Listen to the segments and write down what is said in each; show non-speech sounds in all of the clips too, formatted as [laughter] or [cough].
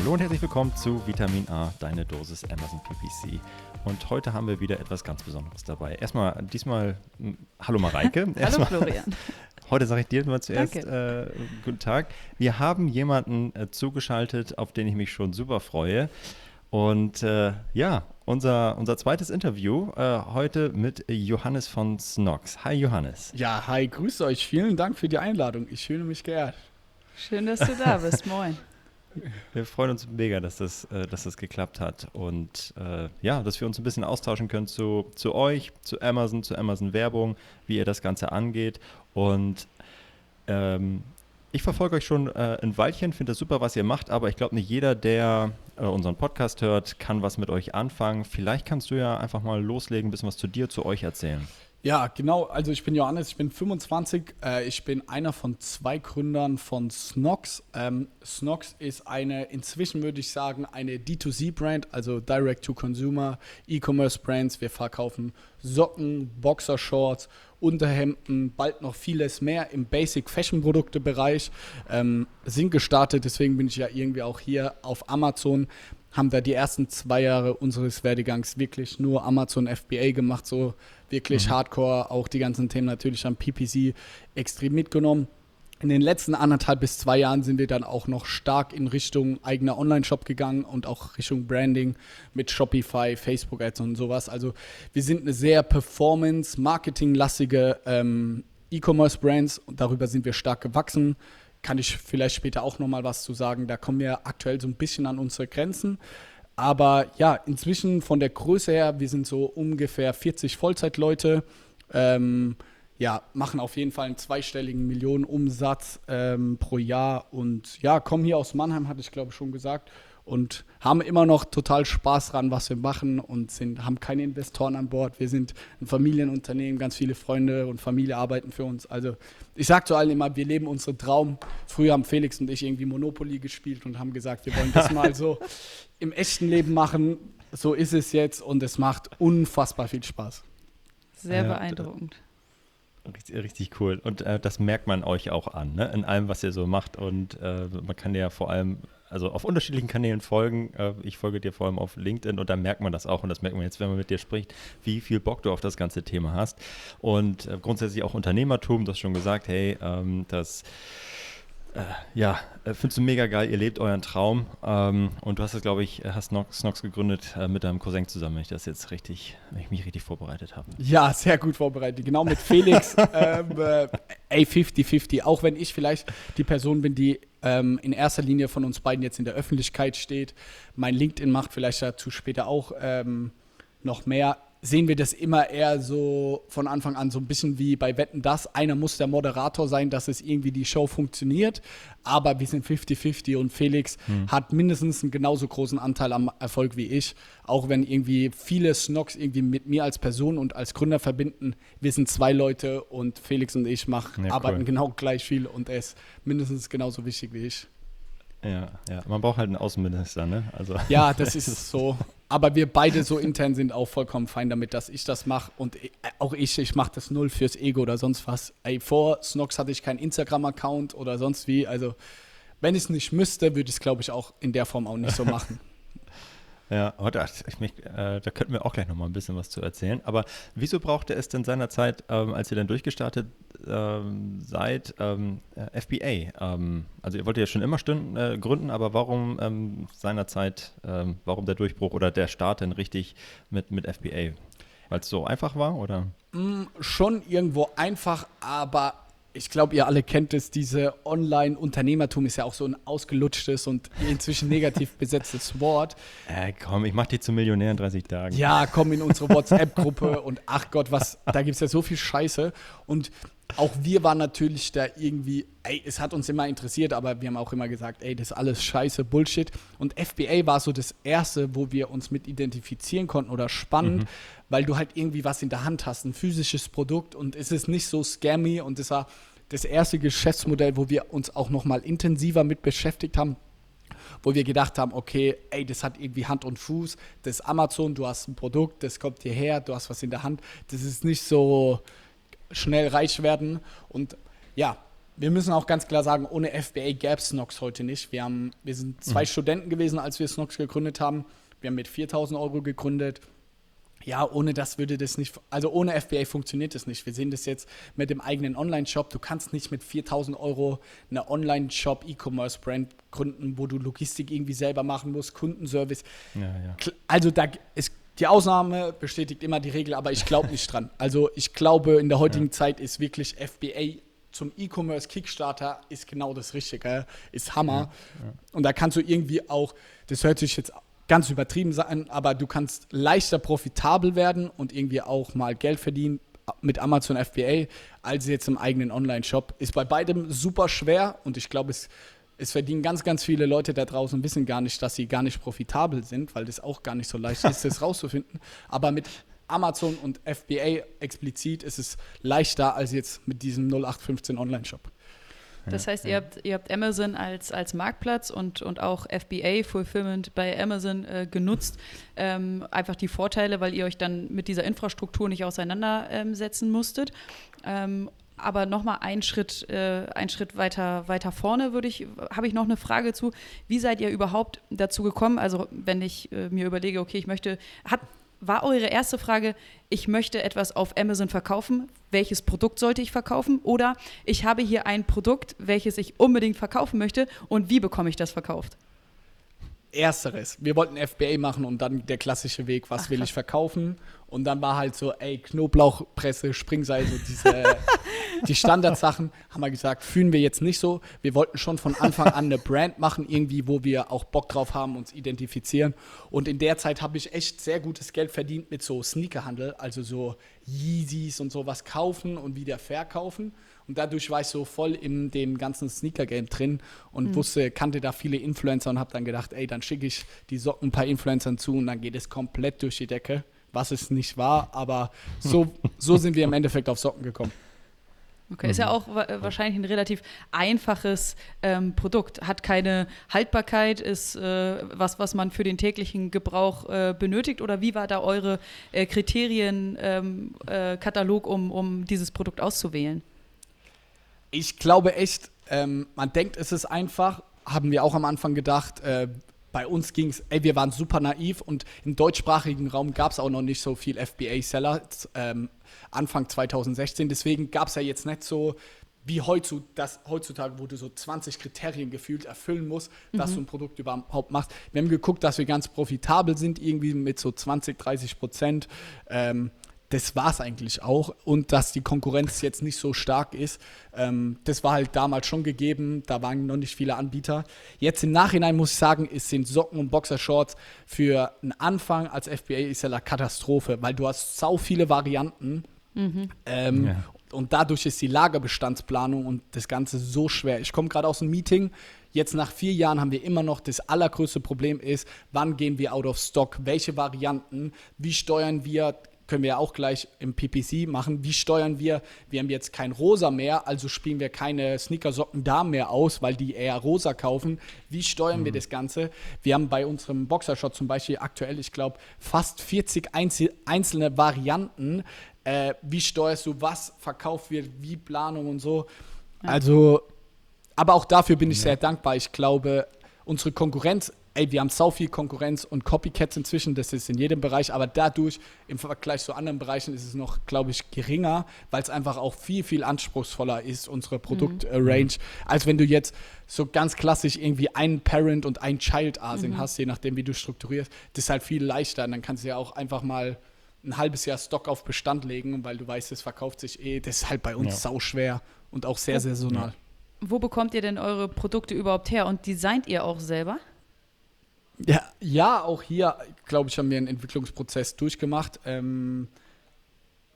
Hallo und herzlich willkommen zu Vitamin A, deine Dosis Amazon PPC. Und heute haben wir wieder etwas ganz Besonderes dabei. Erstmal, diesmal, hm, hallo Mareike. [laughs] hallo Florian. [laughs] Heute sage ich dir mal zuerst äh, guten Tag. Wir haben jemanden äh, zugeschaltet, auf den ich mich schon super freue. Und äh, ja, unser, unser zweites Interview äh, heute mit Johannes von Snox. Hi Johannes. Ja, hi, grüß euch. Vielen Dank für die Einladung. Ich fühle mich geehrt. Schön, dass du da bist. Moin. Wir freuen uns mega, dass das, äh, dass das geklappt hat und äh, ja, dass wir uns ein bisschen austauschen können zu, zu euch, zu Amazon, zu Amazon Werbung, wie ihr das Ganze angeht. Und ähm, ich verfolge euch schon äh, ein Weilchen, finde das super, was ihr macht, aber ich glaube, nicht jeder, der äh, unseren Podcast hört, kann was mit euch anfangen. Vielleicht kannst du ja einfach mal loslegen, ein bisschen was zu dir, zu euch erzählen. Ja, genau. Also ich bin Johannes, ich bin 25. Äh, ich bin einer von zwei Gründern von Snox. Ähm, Snox ist eine, inzwischen würde ich sagen, eine D2C-Brand, also Direct-to-Consumer, E-Commerce-Brands. Wir verkaufen Socken, Boxershorts, Unterhemden, bald noch vieles mehr im Basic-Fashion-Produkte-Bereich. Ähm, sind gestartet, deswegen bin ich ja irgendwie auch hier auf Amazon haben wir die ersten zwei Jahre unseres Werdegangs wirklich nur Amazon FBA gemacht, so wirklich mhm. hardcore, auch die ganzen Themen natürlich am PPC extrem mitgenommen. In den letzten anderthalb bis zwei Jahren sind wir dann auch noch stark in Richtung eigener Online-Shop gegangen und auch Richtung Branding mit Shopify, Facebook-Ads und sowas. Also wir sind eine sehr performance-marketing-lastige ähm, E-Commerce-Brands und darüber sind wir stark gewachsen kann ich vielleicht später auch nochmal was zu sagen. Da kommen wir aktuell so ein bisschen an unsere Grenzen. Aber ja, inzwischen von der Größe her, wir sind so ungefähr 40 Vollzeitleute. Ähm, ja, machen auf jeden Fall einen zweistelligen Millionenumsatz ähm, pro Jahr und ja, kommen hier aus Mannheim, hatte ich glaube schon gesagt und haben immer noch total Spaß dran, was wir machen und sind, haben keine Investoren an Bord. Wir sind ein Familienunternehmen, ganz viele Freunde und Familie arbeiten für uns. Also ich sage zu allen immer, wir leben unseren Traum. Früher haben Felix und ich irgendwie Monopoly gespielt und haben gesagt, wir wollen das [laughs] mal so im echten Leben machen. So ist es jetzt und es macht unfassbar viel Spaß. Sehr beeindruckend. Richtig, richtig, cool. Und äh, das merkt man euch auch an, ne? in allem, was ihr so macht. Und äh, man kann ja vor allem also auf unterschiedlichen Kanälen folgen. Äh, ich folge dir vor allem auf LinkedIn und da merkt man das auch und das merkt man jetzt, wenn man mit dir spricht, wie viel Bock du auf das ganze Thema hast. Und äh, grundsätzlich auch Unternehmertum, du hast schon gesagt, hey, ähm, das äh, ja, findest du mega geil, ihr lebt euren Traum ähm, und du hast es, glaube ich, hast Snox, Snox gegründet mit deinem Cousin zusammen, wenn ich das jetzt richtig, wenn ich mich richtig vorbereitet habe. Ja, sehr gut vorbereitet, genau mit Felix, [laughs] ähm, äh, A50-50, auch wenn ich vielleicht die Person bin, die ähm, in erster Linie von uns beiden jetzt in der Öffentlichkeit steht, mein LinkedIn macht vielleicht dazu später auch ähm, noch mehr sehen wir das immer eher so von Anfang an so ein bisschen wie bei Wetten das. Einer muss der Moderator sein, dass es irgendwie die Show funktioniert. Aber wir sind 50-50 und Felix hm. hat mindestens einen genauso großen Anteil am Erfolg wie ich. Auch wenn irgendwie viele Snocks irgendwie mit mir als Person und als Gründer verbinden. Wir sind zwei Leute und Felix und ich machen, ja, arbeiten cool. genau gleich viel und er ist mindestens genauso wichtig wie ich. Ja, ja, man braucht halt einen Außenminister, ne? Also. Ja, das ist so. [laughs] Aber wir beide so intern sind auch vollkommen fein damit, dass ich das mache. Und äh, auch ich, ich mache das null fürs Ego oder sonst was. Ey, vor Snox hatte ich keinen Instagram-Account oder sonst wie. Also, wenn ich es nicht müsste, würde ich es, glaube ich, auch in der Form auch nicht so [laughs] machen. Ja, heute, ich mich, äh, da könnten wir auch gleich nochmal ein bisschen was zu erzählen. Aber wieso brauchte es denn seinerzeit, ähm, als ihr dann durchgestartet ähm, seid, ähm, äh, FBA? Ähm, also ihr wolltet ja schon immer Stunden, äh, gründen, aber warum ähm, seinerzeit, ähm, warum der Durchbruch oder der Start denn richtig mit, mit FBA? Weil es so einfach war, oder? Mm, schon irgendwo einfach, aber ich glaube, ihr alle kennt es, diese Online-Unternehmertum ist ja auch so ein ausgelutschtes und inzwischen negativ [laughs] besetztes Wort. Äh, komm, ich mach dich zum Millionär in 30 Tagen. Ja, komm in unsere WhatsApp-Gruppe [laughs] und ach Gott, was, da gibt es ja so viel Scheiße. Und auch wir waren natürlich da irgendwie, ey, es hat uns immer interessiert, aber wir haben auch immer gesagt, ey, das ist alles scheiße, Bullshit. Und FBA war so das Erste, wo wir uns mit identifizieren konnten oder spannend, mhm. Weil du halt irgendwie was in der Hand hast, ein physisches Produkt und es ist nicht so scammy und es war das erste Geschäftsmodell, wo wir uns auch nochmal intensiver mit beschäftigt haben wo wir gedacht haben, okay, ey, das hat irgendwie Hand und Fuß, das ist Amazon, du hast ein Produkt, das kommt hierher, du hast was in der Hand, das ist nicht so, schnell reich werden. Und ja, wir müssen auch ganz klar sagen, ohne FBA gäbe es Snox heute nicht. Wir, haben, wir sind zwei mhm. Studenten gewesen, als wir Snox gegründet haben. Wir haben mit 4000 Euro gegründet. Ja, ohne das würde das nicht, also ohne FBA funktioniert das nicht. Wir sehen das jetzt mit dem eigenen Online-Shop. Du kannst nicht mit 4000 Euro eine Online-Shop, E-Commerce-Brand gründen, wo du Logistik irgendwie selber machen musst, Kundenservice. Ja, ja. Also da, es die Ausnahme bestätigt immer die Regel, aber ich glaube nicht dran. [laughs] Also ich glaube, in der heutigen ja. Zeit ist wirklich FBA zum E-Commerce Kickstarter ist genau das Richtige, ist Hammer. Ja, ja. Und da kannst du irgendwie auch, das hört sich jetzt ganz übertrieben sein, aber du kannst leichter profitabel werden und irgendwie auch mal Geld verdienen mit Amazon FBA als jetzt im eigenen Online-Shop. Ist bei beidem super schwer und ich glaube, es es verdienen ganz, ganz viele Leute da draußen, wissen gar nicht, dass sie gar nicht profitabel sind, weil das auch gar nicht so leicht ist, das [laughs] rauszufinden. Aber mit Amazon und FBA explizit ist es leichter als jetzt mit diesem 0815 Online-Shop. Das heißt, ihr habt, ihr habt Amazon als, als Marktplatz und, und auch FBA Fulfillment bei Amazon äh, genutzt. Ähm, einfach die Vorteile, weil ihr euch dann mit dieser Infrastruktur nicht auseinandersetzen ähm, musstet. Ähm, aber nochmal einen Schritt, äh, einen Schritt weiter, weiter vorne würde ich, habe ich noch eine Frage zu. Wie seid ihr überhaupt dazu gekommen? Also wenn ich äh, mir überlege, okay, ich möchte, hat, war eure erste Frage, ich möchte etwas auf Amazon verkaufen, welches Produkt sollte ich verkaufen? Oder ich habe hier ein Produkt, welches ich unbedingt verkaufen möchte und wie bekomme ich das verkauft? Ersteres. Wir wollten FBA machen und dann der klassische Weg, was Ach, will ich verkaufen? Und dann war halt so, ey, Knoblauchpresse, Springseil, so diese, [laughs] die Standardsachen, haben wir gesagt, fühlen wir jetzt nicht so. Wir wollten schon von Anfang an eine Brand machen, irgendwie, wo wir auch Bock drauf haben, uns identifizieren. Und in der Zeit habe ich echt sehr gutes Geld verdient mit so Sneakerhandel, also so Yeezys und sowas kaufen und wieder verkaufen. Und dadurch war ich so voll in dem ganzen Sneaker-Game drin und mhm. wusste, kannte da viele Influencer und habe dann gedacht, ey, dann schicke ich die Socken ein paar Influencern zu und dann geht es komplett durch die Decke was es nicht war, aber so, [laughs] so sind wir im Endeffekt auf Socken gekommen. Okay, ist ja mhm. auch wahrscheinlich ein relativ einfaches ähm, Produkt, hat keine Haltbarkeit, ist äh, was, was man für den täglichen Gebrauch äh, benötigt. Oder wie war da eure äh, Kriterienkatalog, ähm, äh, um, um dieses Produkt auszuwählen? Ich glaube echt, ähm, man denkt, es ist einfach, haben wir auch am Anfang gedacht, äh, bei uns ging es, ey, wir waren super naiv und im deutschsprachigen Raum gab es auch noch nicht so viel FBA-Seller, ähm, Anfang 2016. Deswegen gab es ja jetzt nicht so wie heutzutage, wo du so 20 Kriterien gefühlt erfüllen musst, mhm. dass du ein Produkt überhaupt machst. Wir haben geguckt, dass wir ganz profitabel sind, irgendwie mit so 20, 30 Prozent. Ähm, das war es eigentlich auch. Und dass die Konkurrenz jetzt nicht so stark ist, ähm, das war halt damals schon gegeben. Da waren noch nicht viele Anbieter. Jetzt im Nachhinein muss ich sagen, es sind Socken und Boxershorts für einen Anfang als FBA-Seller Katastrophe, weil du hast sau viele Varianten. Mhm. Ähm, ja. Und dadurch ist die Lagerbestandsplanung und das Ganze so schwer. Ich komme gerade aus einem Meeting. Jetzt nach vier Jahren haben wir immer noch das allergrößte Problem ist, wann gehen wir out of stock? Welche Varianten? Wie steuern wir können wir auch gleich im PPC machen. Wie steuern wir? Wir haben jetzt kein Rosa mehr, also spielen wir keine Sneakersocken da mehr aus, weil die eher rosa kaufen. Wie steuern mhm. wir das Ganze? Wir haben bei unserem Boxershot zum Beispiel aktuell, ich glaube, fast 40 einzelne Varianten. Äh, wie steuerst du, was verkauft wird, wie Planung und so. Also, aber auch dafür bin ich ja. sehr dankbar. Ich glaube, unsere Konkurrenz ey, wir haben sau viel Konkurrenz und Copycats inzwischen, das ist in jedem Bereich, aber dadurch im Vergleich zu anderen Bereichen ist es noch, glaube ich, geringer, weil es einfach auch viel, viel anspruchsvoller ist, unsere Produktrange, mhm. als wenn du jetzt so ganz klassisch irgendwie ein Parent und ein Child Asien mhm. hast, je nachdem, wie du strukturierst. Das ist halt viel leichter und dann kannst du ja auch einfach mal ein halbes Jahr Stock auf Bestand legen, weil du weißt, es verkauft sich eh. Das ist halt bei uns Ja. sau schwer und auch sehr saisonal. Wo bekommt ihr denn eure Produkte überhaupt her und designt ihr auch selber? Ja, ja auch hier, glaube ich, haben wir einen Entwicklungsprozess durchgemacht. Ähm,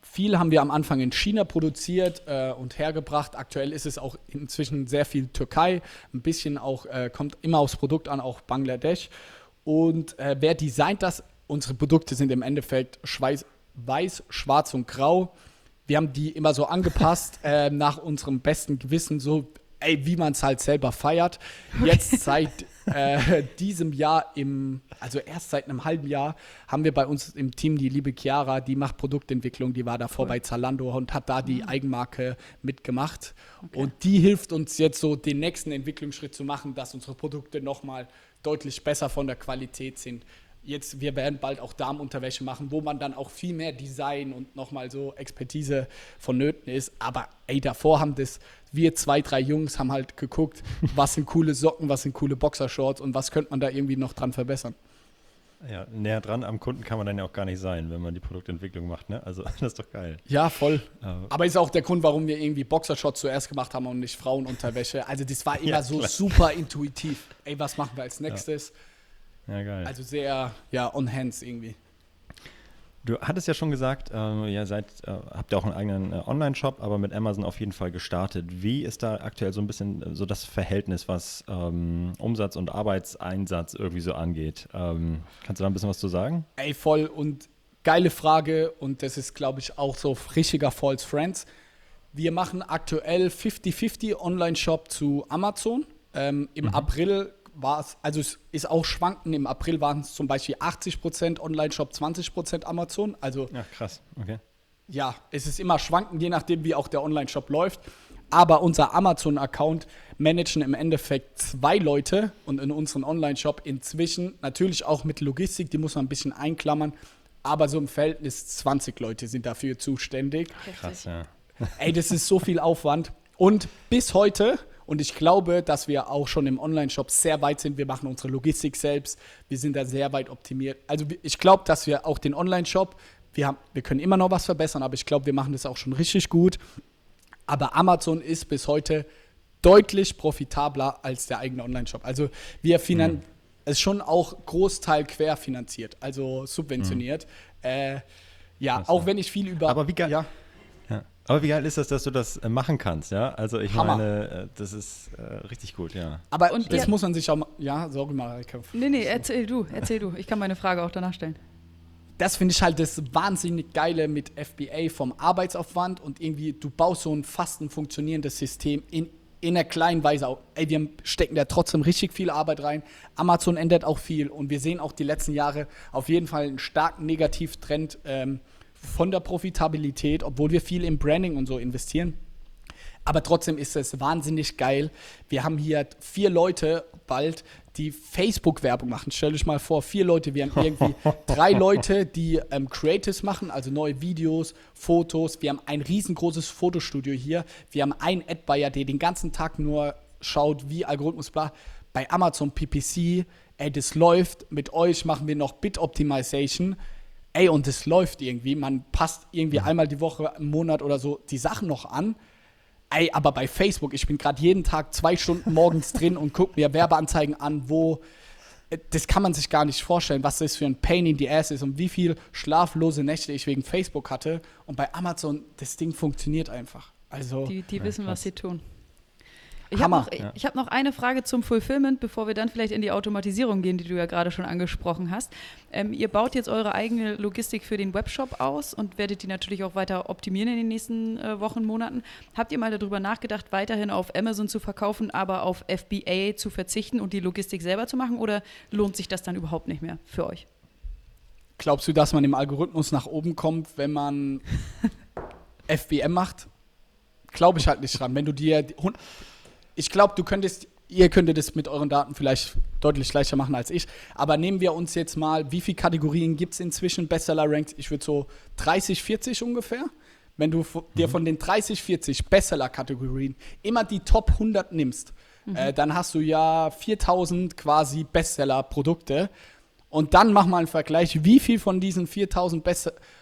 viel haben wir am Anfang in China produziert äh, und hergebracht. Aktuell ist es auch inzwischen sehr viel Türkei, ein bisschen auch, äh, kommt immer aufs Produkt an, auch Bangladesch. Und äh, wer designt das? Unsere Produkte sind im Endeffekt schweiß, weiß, schwarz und grau. Wir haben die immer so angepasst äh, nach unserem besten Gewissen, so ey, wie man es halt selber feiert. Jetzt seit äh, diesem Jahr im, also erst seit einem halben Jahr, haben wir bei uns im Team die liebe Chiara, die macht Produktentwicklung, die war davor bei Zalando und hat da die Eigenmarke mitgemacht. Und die hilft uns jetzt so den nächsten Entwicklungsschritt zu machen, dass unsere Produkte nochmal deutlich besser von der Qualität sind. Jetzt, wir werden bald auch Darmunterwäsche machen, wo man dann auch viel mehr Design und nochmal so Expertise vonnöten ist. Aber ey, davor haben das, wir zwei, drei Jungs haben halt geguckt, [laughs] was sind coole Socken, was sind coole Boxershorts und was könnte man da irgendwie noch dran verbessern. Ja, näher dran am Kunden kann man dann ja auch gar nicht sein, wenn man die Produktentwicklung macht, ne? Also [laughs] das ist doch geil. Ja, voll. Aber- Aber ist auch der Grund, warum wir irgendwie Boxershorts zuerst gemacht haben und nicht Frauenunterwäsche. Also das war [laughs] immer Ja, so super intuitiv. Ey, was machen wir als nächstes? Ja, geil. Also sehr, ja, on hands irgendwie. Du hattest ja schon gesagt, äh, ihr seid, äh, habt ja auch einen eigenen äh, Online-Shop, aber mit Amazon auf jeden Fall gestartet. Wie ist da aktuell so ein bisschen äh, so das Verhältnis, was ähm, Umsatz und Arbeitseinsatz irgendwie so angeht? Ähm, kannst du da ein bisschen was zu sagen? Ey, voll und geile Frage und das ist, glaube ich, auch so richtiger False Friends. Wir machen aktuell 50-50 Online-Shop zu Amazon. Ähm, Im April war es, also es ist auch schwanken. Im April waren es zum Beispiel 80% Online-Shop, 20% Amazon. Also Ja, krass. Okay. ja, es ist immer schwanken, je nachdem, wie auch der Online-Shop läuft. Aber unser Amazon-Account managen im Endeffekt zwei Leute und in unserem Online-Shop inzwischen natürlich auch mit Logistik, die muss man ein bisschen einklammern, aber so im Verhältnis 20 Leute sind dafür zuständig. Krass, ja. Ey, das ist so viel Aufwand. Und bis heute, und ich glaube, dass wir auch schon im Online-Shop sehr weit sind, wir machen unsere Logistik selbst, wir sind da sehr weit optimiert. Also ich glaube, dass wir auch den Online-Shop, wir, haben, wir können immer noch was verbessern, aber ich glaube, wir machen das auch schon richtig gut. Aber Amazon ist bis heute deutlich profitabler als der eigene Online-Shop. Also wir finan es ist schon auch Großteil querfinanziert, also subventioniert. Äh, ja, auch wenn ich viel über. Aber wie ja. Aber wie geil ist das, dass du das äh, machen kannst, ja? Also ich Hammer. meine, äh, das ist äh, richtig gut, ja. Aber Und das ihr- muss man sich auch mal. Ja, sorry, Marike. Nee, nee, erzähl du, erzähl du. Ich kann meine Frage auch danach stellen. Das finde ich halt das wahnsinnig Geile mit FBA vom Arbeitsaufwand und irgendwie, du baust so ein fast ein funktionierendes System in, in einer kleinen Weise auf. Ey, wir stecken da trotzdem richtig viel Arbeit rein. Amazon ändert auch viel und wir sehen auch die letzten Jahre auf jeden Fall einen starken Negativtrend ähm, von der Profitabilität, obwohl wir viel im Branding und so investieren. Aber trotzdem ist es wahnsinnig geil. Wir haben hier vier Leute bald, die Facebook-Werbung machen. Stell dich mal vor, vier Leute. Wir haben irgendwie [laughs] drei Leute, die ähm, Creatives machen, also neue Videos, Fotos. Wir haben ein riesengroßes Fotostudio hier. Wir haben einen Ad-Buyer, der den ganzen Tag nur schaut, wie Algorithmus bla. Bei Amazon PPC, ey, das läuft. Mit euch machen wir noch Bit-Optimization. Ey, und das läuft irgendwie. Man passt irgendwie einmal die Woche, im Monat oder so die Sachen noch an. Ey, aber bei Facebook, ich bin gerade jeden Tag zwei Stunden morgens [laughs] drin und gucke mir Werbeanzeigen an, wo äh, das kann man sich gar nicht vorstellen, was das für ein Pain in the Ass ist und wie viel schlaflose Nächte ich wegen Facebook hatte. Und bei Amazon, das Ding funktioniert einfach. Also, Die, die Ja, wissen, krass. was sie tun. Ich habe noch, Ja. hab noch eine Frage zum Fulfillment, bevor wir dann vielleicht in die Automatisierung gehen, die du ja gerade schon angesprochen hast. Ähm, ihr baut jetzt eure eigene Logistik für den Webshop aus und werdet die natürlich auch weiter optimieren in den nächsten äh, Wochen, Monaten. Habt ihr mal darüber nachgedacht, weiterhin auf Amazon zu verkaufen, aber auf FBA zu verzichten und die Logistik selber zu machen? Oder lohnt sich das dann überhaupt nicht mehr für euch? glaubst du, dass man im Algorithmus nach oben kommt, wenn man [laughs] FBM macht? Glaube ich halt nicht dran. Wenn du dir. Ich glaube, du könntest. Ihr könntet es mit euren Daten vielleicht deutlich leichter machen als ich. Aber nehmen wir uns jetzt mal, wie viele Kategorien gibt es inzwischen? Bestseller-Ranks, ich würde so 30, 40 ungefähr. Wenn du dir von den 30, 40 Bestseller-Kategorien immer die Top 100 nimmst, äh, dann hast du ja 4000 quasi Bestseller-Produkte. Und dann mach mal einen Vergleich, wie viel von diesen 4000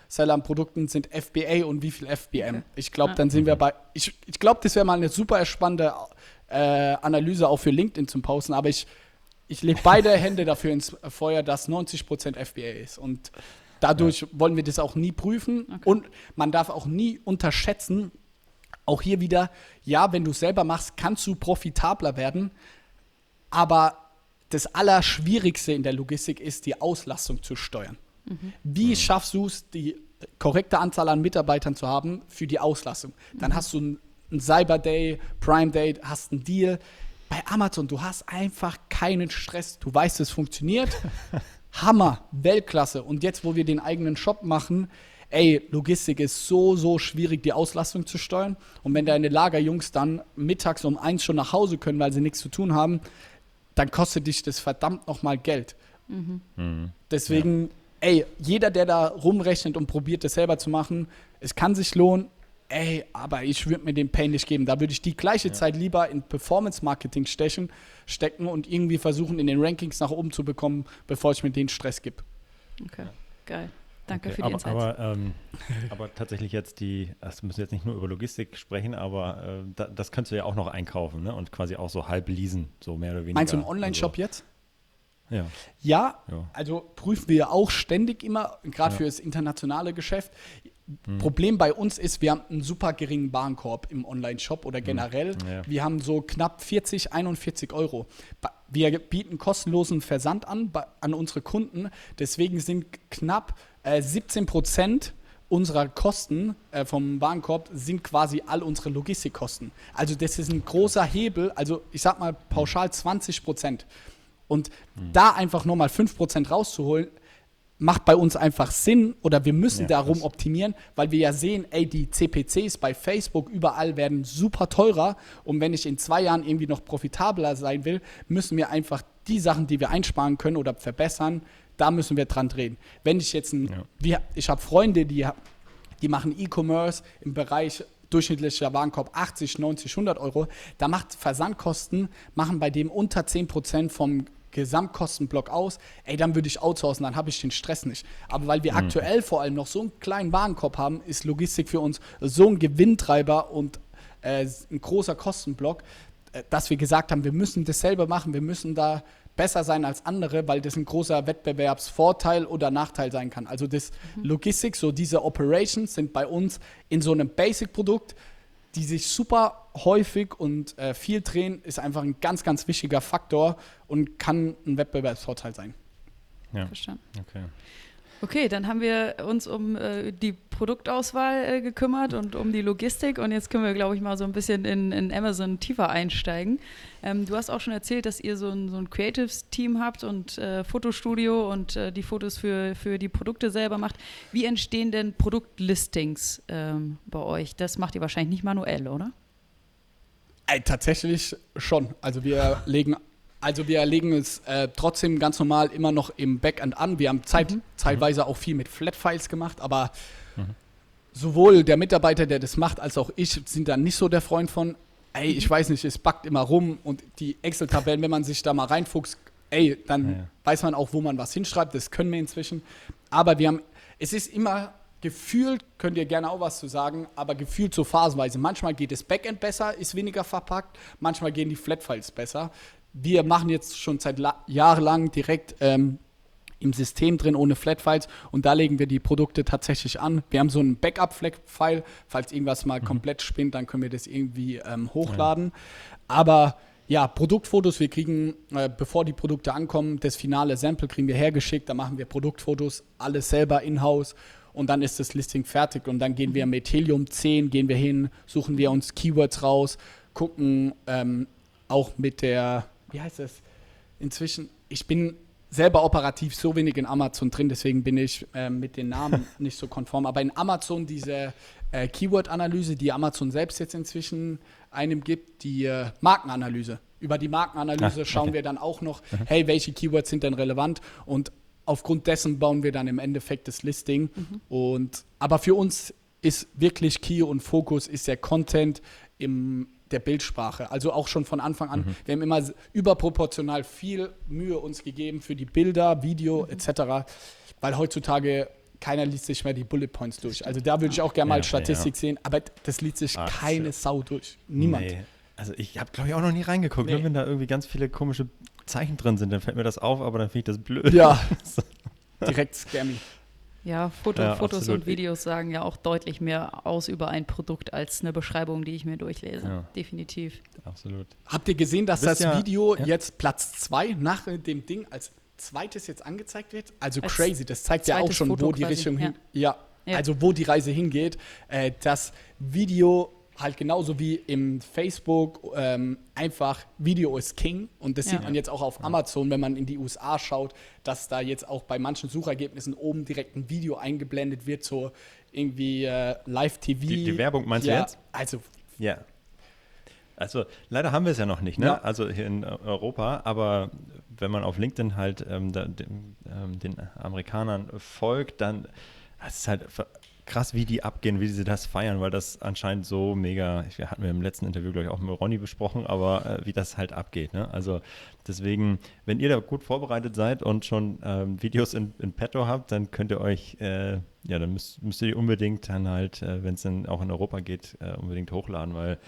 Seller an Produkten sind FBA und wie viel FBM. Ich glaube, dann sind wir bei, ich, ich glaube, das wäre mal eine super spannende äh, Analyse auch für LinkedIn zum Posten, aber ich, ich lege beide [laughs] Hände dafür ins Feuer, dass 90% FBA ist und dadurch ja. wollen wir das auch nie prüfen okay. und man darf auch nie unterschätzen, auch hier wieder, ja, wenn du es selber machst, kannst du profitabler werden, aber das Allerschwierigste in der Logistik ist, die Auslastung zu steuern. Mhm. Wie mhm. schaffst du es, die korrekte Anzahl an Mitarbeitern zu haben für die Auslastung? Dann mhm. hast du einen, einen Cyber Day, Prime Day, hast einen Deal. Bei Amazon, du hast einfach keinen Stress. Du weißt, es funktioniert. [laughs] Hammer, Weltklasse. Und jetzt, wo wir den eigenen Shop machen, ey, Logistik ist so, so schwierig, die Auslastung zu steuern. Und wenn deine Lagerjungs dann mittags um eins schon nach Hause können, weil sie nichts zu tun haben, dann kostet dich das verdammt nochmal Geld. Mhm. Mhm. Deswegen, ja. ey, jeder, der da rumrechnet und probiert, das selber zu machen, es kann sich lohnen. Ey, aber ich würde mir den Pain nicht geben. Da würde ich die gleiche ja. Zeit lieber in Performance-Marketing stechen, stecken und irgendwie versuchen, in den Rankings nach oben zu bekommen, bevor ich mir den Stress gebe. Okay, geil. Danke okay, für die aber, Insights. Aber, ähm, [laughs] aber, tatsächlich jetzt die, das müssen jetzt nicht nur über Logistik sprechen, aber äh, da, das kannst du ja auch noch einkaufen ne? und quasi auch so halb leasen, so mehr oder weniger. Meinst du einen Online-Shop also, jetzt? Ja. ja. ja. also prüfen wir auch ständig immer, gerade ja. für das internationale Geschäft. Hm. Problem bei uns ist, wir haben einen super geringen Warenkorb im Online-Shop oder hm. generell. Ja. Wir haben so knapp 40, 41 Euro. Wir bieten kostenlosen Versand an an unsere Kunden. Deswegen sind knapp äh, 17 Prozent unserer Kosten äh, vom Warenkorb sind quasi all unsere Logistikkosten. Also das ist ein großer Hebel, also ich sag mal pauschal 20 Prozent. Und mhm. da einfach nochmal 5 Prozent rauszuholen, macht bei uns einfach Sinn oder wir müssen ja, darum krass. optimieren, weil wir ja sehen, ey, die CPCs bei Facebook überall werden super teurer und wenn ich in zwei Jahren irgendwie noch profitabler sein will, müssen wir einfach die Sachen, die wir einsparen können oder verbessern, da müssen wir dran drehen. Wenn ich jetzt ein, ja. wie, ich habe Freunde, die, die machen E-Commerce im Bereich durchschnittlicher Warenkorb 80, 90, 100 Euro, da macht Versandkosten, machen bei dem unter 10% vom Gesamtkostenblock aus, ey, dann würde ich outsourcen, dann habe ich den Stress nicht. Aber weil wir mhm. aktuell vor allem noch so einen kleinen Warenkorb haben, ist Logistik für uns so ein Gewinntreiber und äh, ein großer Kostenblock, äh, dass wir gesagt haben, wir müssen das selber machen, wir müssen da besser sein als andere, weil das ein großer Wettbewerbsvorteil oder Nachteil sein kann. Also das mhm. Logistik, so diese Operations sind bei uns in so einem Basic-Produkt, die sich super häufig und äh, viel drehen, ist einfach ein ganz, ganz wichtiger Faktor und kann ein Wettbewerbsvorteil sein. Ja. Verstanden. Okay. Okay, dann haben wir uns um äh, die Produktauswahl äh, gekümmert und um die Logistik und jetzt können wir, glaube ich, mal so ein bisschen in, in Amazon tiefer einsteigen. Ähm, du hast auch schon erzählt, dass ihr so ein, so ein Creatives-Team habt und äh, Fotostudio und äh, die Fotos für, für die Produkte selber macht. Wie entstehen denn Produktlistings ähm, bei euch? Das macht ihr wahrscheinlich nicht manuell, oder? Ey, tatsächlich schon. Also wir legen also wir legen es äh, trotzdem ganz normal immer noch im Backend an. Wir haben Zeit, mhm. zeitweise auch viel mit Flat-Files gemacht, aber mhm. sowohl der Mitarbeiter, der das macht, als auch ich sind da nicht so der Freund von, ey, ich weiß nicht, es backt immer rum und die Excel-Tabellen, wenn man sich da mal reinfuchst, ey, dann ja. weiß man auch, wo man was hinschreibt, das können wir inzwischen. Aber wir haben, es ist immer gefühlt, könnt ihr gerne auch was zu sagen, aber gefühlt so phasenweise. Manchmal geht das Backend besser, ist weniger verpackt, manchmal gehen die Flat-Files besser wir machen jetzt schon seit jahrelang direkt ähm, im System drin ohne Flat-Files und da legen wir die Produkte tatsächlich an. Wir haben so einen Backup-Flat-File, falls irgendwas mal mhm. komplett spinnt, dann können wir das irgendwie ähm, hochladen. Ja. Aber ja, Produktfotos, wir kriegen, äh, bevor die Produkte ankommen, das finale Sample kriegen wir hergeschickt, da machen wir Produktfotos, alles selber in-house und dann ist das Listing fertig und dann gehen wir mit Helium 10, gehen wir hin, suchen wir uns Keywords raus, gucken ähm, auch mit der wie heißt das? Inzwischen, ich bin selber operativ so wenig in Amazon drin, deswegen bin ich äh, mit den Namen [laughs] nicht so konform. Aber in Amazon diese äh, Keyword-Analyse, die Amazon selbst jetzt inzwischen einem gibt, die äh, Markenanalyse. Über die Markenanalyse Ach, schauen wir dann auch noch, mhm. hey, welche Keywords sind denn relevant? Und aufgrund dessen bauen wir dann im Endeffekt das Listing. Mhm. Und aber für uns ist wirklich Key und Fokus ist der Content im der Bildsprache. Also auch schon von Anfang an. Mhm. Wir haben immer überproportional viel Mühe uns gegeben für die Bilder, Video mhm. etc., weil heutzutage keiner liest sich mehr die Bullet Points durch. Also da würde ich auch gerne mal Ja, Statistik ja. sehen, aber das liest sich Ach, keine so. Sau durch. Niemand. Nee. Also ich habe, glaube ich, auch noch nie reingeguckt. Nee. Nur wenn da irgendwie ganz viele komische Zeichen drin sind, dann fällt mir das auf, aber dann finde ich das blöd. Ja, [laughs] direkt scammy. Ja, Foto, Ja, Fotos absolut. und Videos sagen ja auch deutlich mehr aus über ein Produkt als eine Beschreibung, die ich mir durchlese. Ja. Definitiv. Absolut. Habt ihr gesehen, dass das ja- Video ja. jetzt Platz 2 nach dem Ding als zweites jetzt angezeigt wird? Also Als crazy, das zeigt ja auch schon, Foto wo die quasi, Richtung ja. hin. Ja. Ja. also wo die Reise hingeht. Äh, das Video halt genauso wie im Facebook ähm, einfach Video ist King und das Ja. sieht man jetzt auch auf Amazon, wenn man in die USA schaut, dass da jetzt auch bei manchen Suchergebnissen oben direkt ein Video eingeblendet wird, so irgendwie äh, Live-TV. Die- die Werbung meinst du ja, jetzt? Also Ja. Also leider haben wir es ja noch nicht, ne? Ja. Also hier in äh, Europa, aber wenn man auf LinkedIn halt ähm, da, dem, ähm, den Amerikanern folgt, dann das ist halt krass, wie die abgehen, wie sie das feiern, weil das anscheinend so mega, ich, wir hatten wir im letzten Interview, glaube ich, auch mit Ronny besprochen, aber äh, wie das halt abgeht. Ne? Also deswegen, wenn ihr da gut vorbereitet seid und schon ähm, Videos in, in petto habt, dann könnt ihr euch, äh, ja, dann müsst, müsst ihr die unbedingt dann halt, äh, wenn es dann auch in Europa geht, äh, unbedingt hochladen, weil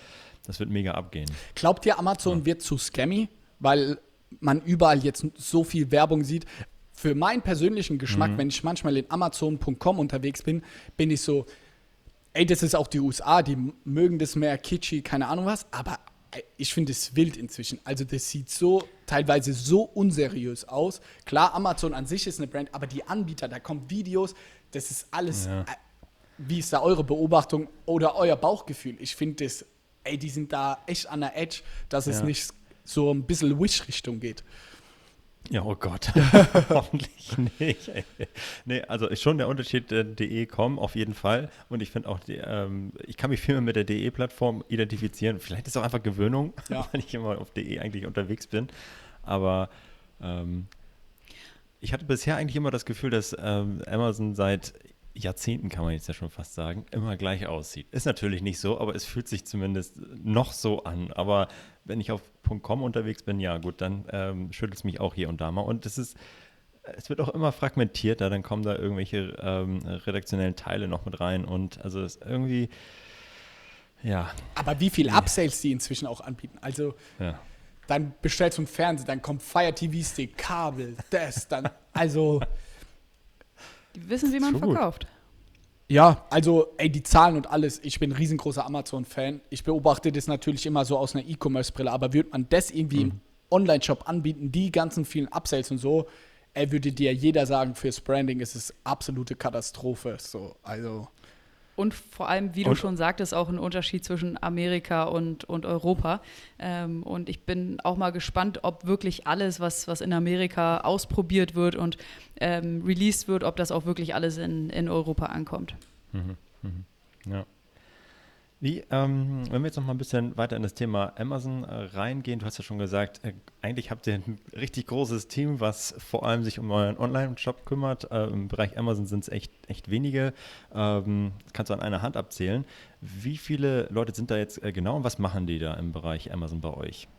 das wird mega abgehen. Glaubt ihr, Amazon wird zu scammy, weil man überall jetzt so viel Werbung sieht? Für meinen persönlichen Geschmack, Mhm. wenn ich manchmal in Amazon.com unterwegs bin, bin ich so, ey, das ist auch die USA, die mögen das mehr kitschy, keine Ahnung was, aber ich finde es wild inzwischen. Also das sieht so teilweise so unseriös aus. Klar, Amazon an sich ist eine Brand, aber die Anbieter, da kommen Videos, das ist alles Ja. äh, wie ist da eure Beobachtung oder euer Bauchgefühl? Ich finde das, ey, die sind da echt an der Edge, dass es Ja. nicht so ein bisschen Wish-Richtung geht. Ja, oh Gott. [laughs] Hoffentlich nicht. Ey. Nee, also ist schon der Unterschied äh, DE.com auf jeden Fall. Und ich finde auch, die, ähm, ich kann mich viel mehr mit der DE-Plattform identifizieren. Vielleicht ist es auch einfach Gewöhnung, [laughs] Ja. weil ich immer auf DE eigentlich unterwegs bin. Aber ähm, ich hatte bisher eigentlich immer das Gefühl, dass ähm, Amazon seit Jahrzehnten, kann man jetzt ja schon fast sagen, immer gleich aussieht. Ist natürlich nicht so, aber es fühlt sich zumindest noch so an. Aber wenn ich auf .com unterwegs bin, ja gut, dann ähm, schüttelt es mich auch hier und da mal. Und es ist, es wird auch immer fragmentierter, dann kommen da irgendwelche ähm, redaktionellen Teile noch mit rein. Und also es ist irgendwie, ja, Aber wie viel Upsales die inzwischen auch anbieten. Also ja. dann bestellst du einen Fernseher, dann kommt Fire TV Stick, Kabel, das, dann, also Die wissen, wie man verkauft. Ja, also, ey, die Zahlen und alles. Ich bin ein riesengroßer Amazon-Fan. Ich beobachte das natürlich immer so aus einer E-Commerce-Brille, aber würde man das irgendwie im Online-Shop anbieten, die ganzen vielen Upsales und so, ey, würde dir jeder sagen, fürs Branding ist es absolute Katastrophe. So, also. Und vor allem, wie du Und- schon sagtest, auch ein Unterschied zwischen Amerika und, und Europa. Ähm, und ich bin auch mal gespannt, ob wirklich alles, was, was in Amerika ausprobiert wird und ähm, released wird, ob das auch wirklich alles in, in Europa ankommt. Ja. Wie, ähm, wenn wir jetzt noch mal ein bisschen weiter in das Thema Amazon äh, reingehen, du hast ja schon gesagt, äh, eigentlich habt ihr ein richtig großes Team, was vor allem sich um euren Online-Shop kümmert. Äh, Im Bereich Amazon sind es echt, echt wenige. Ähm, das kannst du an einer Hand abzählen. Wie viele Leute sind da jetzt äh, genau und was machen die da im Bereich Amazon bei euch?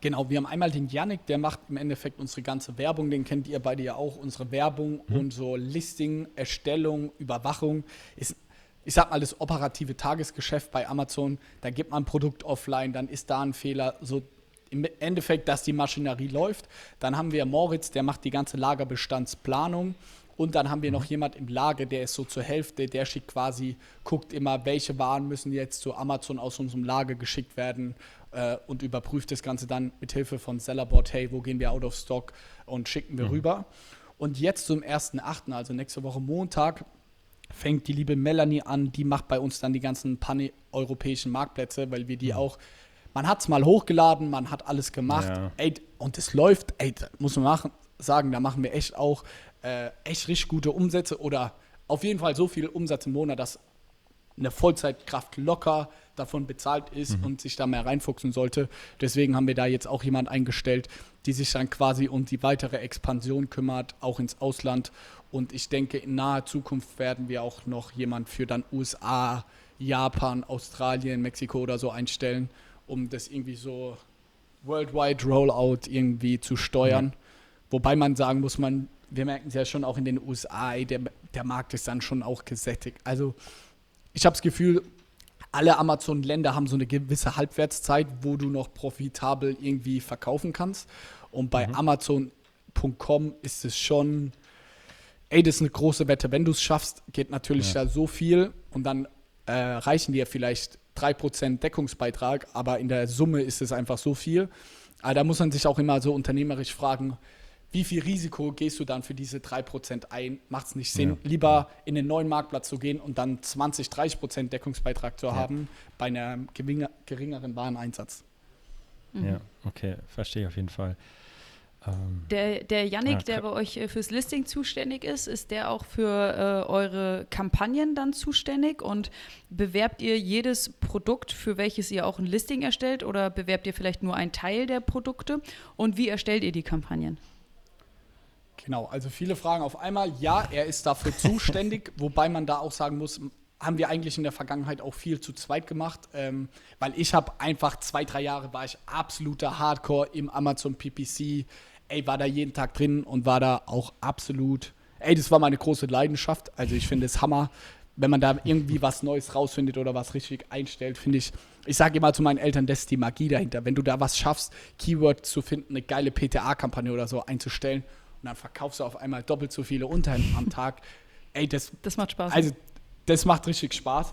Genau, wir haben einmal den Yannick, der macht im Endeffekt unsere ganze Werbung, den kennt ihr beide ja auch, unsere Werbung und so Listing, Erstellung, Überwachung ist, ich sag mal, das operative Tagesgeschäft bei Amazon. Da gibt man ein Produkt offline, dann ist da ein Fehler, so im Endeffekt, dass die Maschinerie läuft. Dann haben wir Moritz, der macht die ganze Lagerbestandsplanung. Und dann haben wir noch jemand im Lager, der ist so zur Hälfte, der schickt quasi, guckt immer, welche Waren müssen jetzt zu Amazon aus unserem Lager geschickt werden äh, und überprüft das Ganze dann mit Hilfe von Sellerboard, hey, wo gehen wir out of stock und schicken wir rüber. Und jetzt zum 1.8., also nächste Woche Montag, fängt die liebe Melanie an, die macht bei uns dann die ganzen pan-europäischen Marktplätze, weil wir die auch, man hat es mal hochgeladen, man hat alles gemacht, Ja. ey, und es läuft, ey, da muss man machen, sagen, da machen wir echt auch äh, echt richtig gute Umsätze oder auf jeden Fall so viel Umsatz im Monat, dass eine Vollzeitkraft locker davon bezahlt ist und sich da mehr reinfuchsen sollte. Deswegen haben wir da jetzt auch jemand eingestellt, die sich dann quasi um die weitere Expansion kümmert, auch ins Ausland. Und ich denke, in naher Zukunft werden wir auch noch jemand für dann USA, Japan, Australien, Mexiko oder so einstellen, um das irgendwie so Worldwide Rollout irgendwie zu steuern. Wobei man sagen muss, man, wir merken es ja schon auch in den USA, der, der Markt ist dann schon auch gesättigt. Also ich habe das Gefühl, alle Amazon-Länder haben so eine gewisse Halbwertszeit, wo du noch profitabel irgendwie verkaufen kannst. Und bei mhm. Amazon.com ist es schon, ey, das ist eine große Wette. Wenn du es schaffst, geht natürlich ja. da so viel und dann äh, reichen dir vielleicht 3% Deckungsbeitrag, aber in der Summe ist es einfach so viel. Aber da muss man sich auch immer so unternehmerisch fragen, wie viel Risiko gehst du dann für diese 3% ein? Macht es nicht Sinn, ja. lieber in den neuen Marktplatz zu gehen und dann 20, 30% Deckungsbeitrag zu ja. haben bei einem geringeren Wareneinsatz? Mhm. Ja, okay, verstehe ich auf jeden Fall. Ähm, der, der Yannick, ja, der bei euch äh, fürs Listing zuständig ist, ist der auch für äh, eure Kampagnen dann zuständig und bewerbt ihr jedes Produkt, für welches ihr auch ein Listing erstellt oder bewerbt ihr vielleicht nur einen Teil der Produkte und wie erstellt ihr die Kampagnen? Genau, also viele Fragen auf einmal. Ja, er ist dafür zuständig, [laughs] wobei man da auch sagen muss, haben wir eigentlich in der Vergangenheit auch viel zu zweit gemacht, ähm, weil ich habe einfach zwei, drei Jahre war ich absoluter Hardcore im Amazon PPC, ey, war da jeden Tag drin und war da auch absolut, ey, das war meine große Leidenschaft, also ich finde es Hammer, wenn man da irgendwie was Neues rausfindet oder was richtig einstellt, finde ich, ich sage immer zu meinen Eltern, das ist die Magie dahinter, wenn du da was schaffst, Keyword zu finden, eine geile PTA-Kampagne oder so einzustellen und dann verkaufst du auf einmal doppelt so viele Unterhemden am Tag. Ey, das, das macht Spaß. Also, das macht richtig Spaß.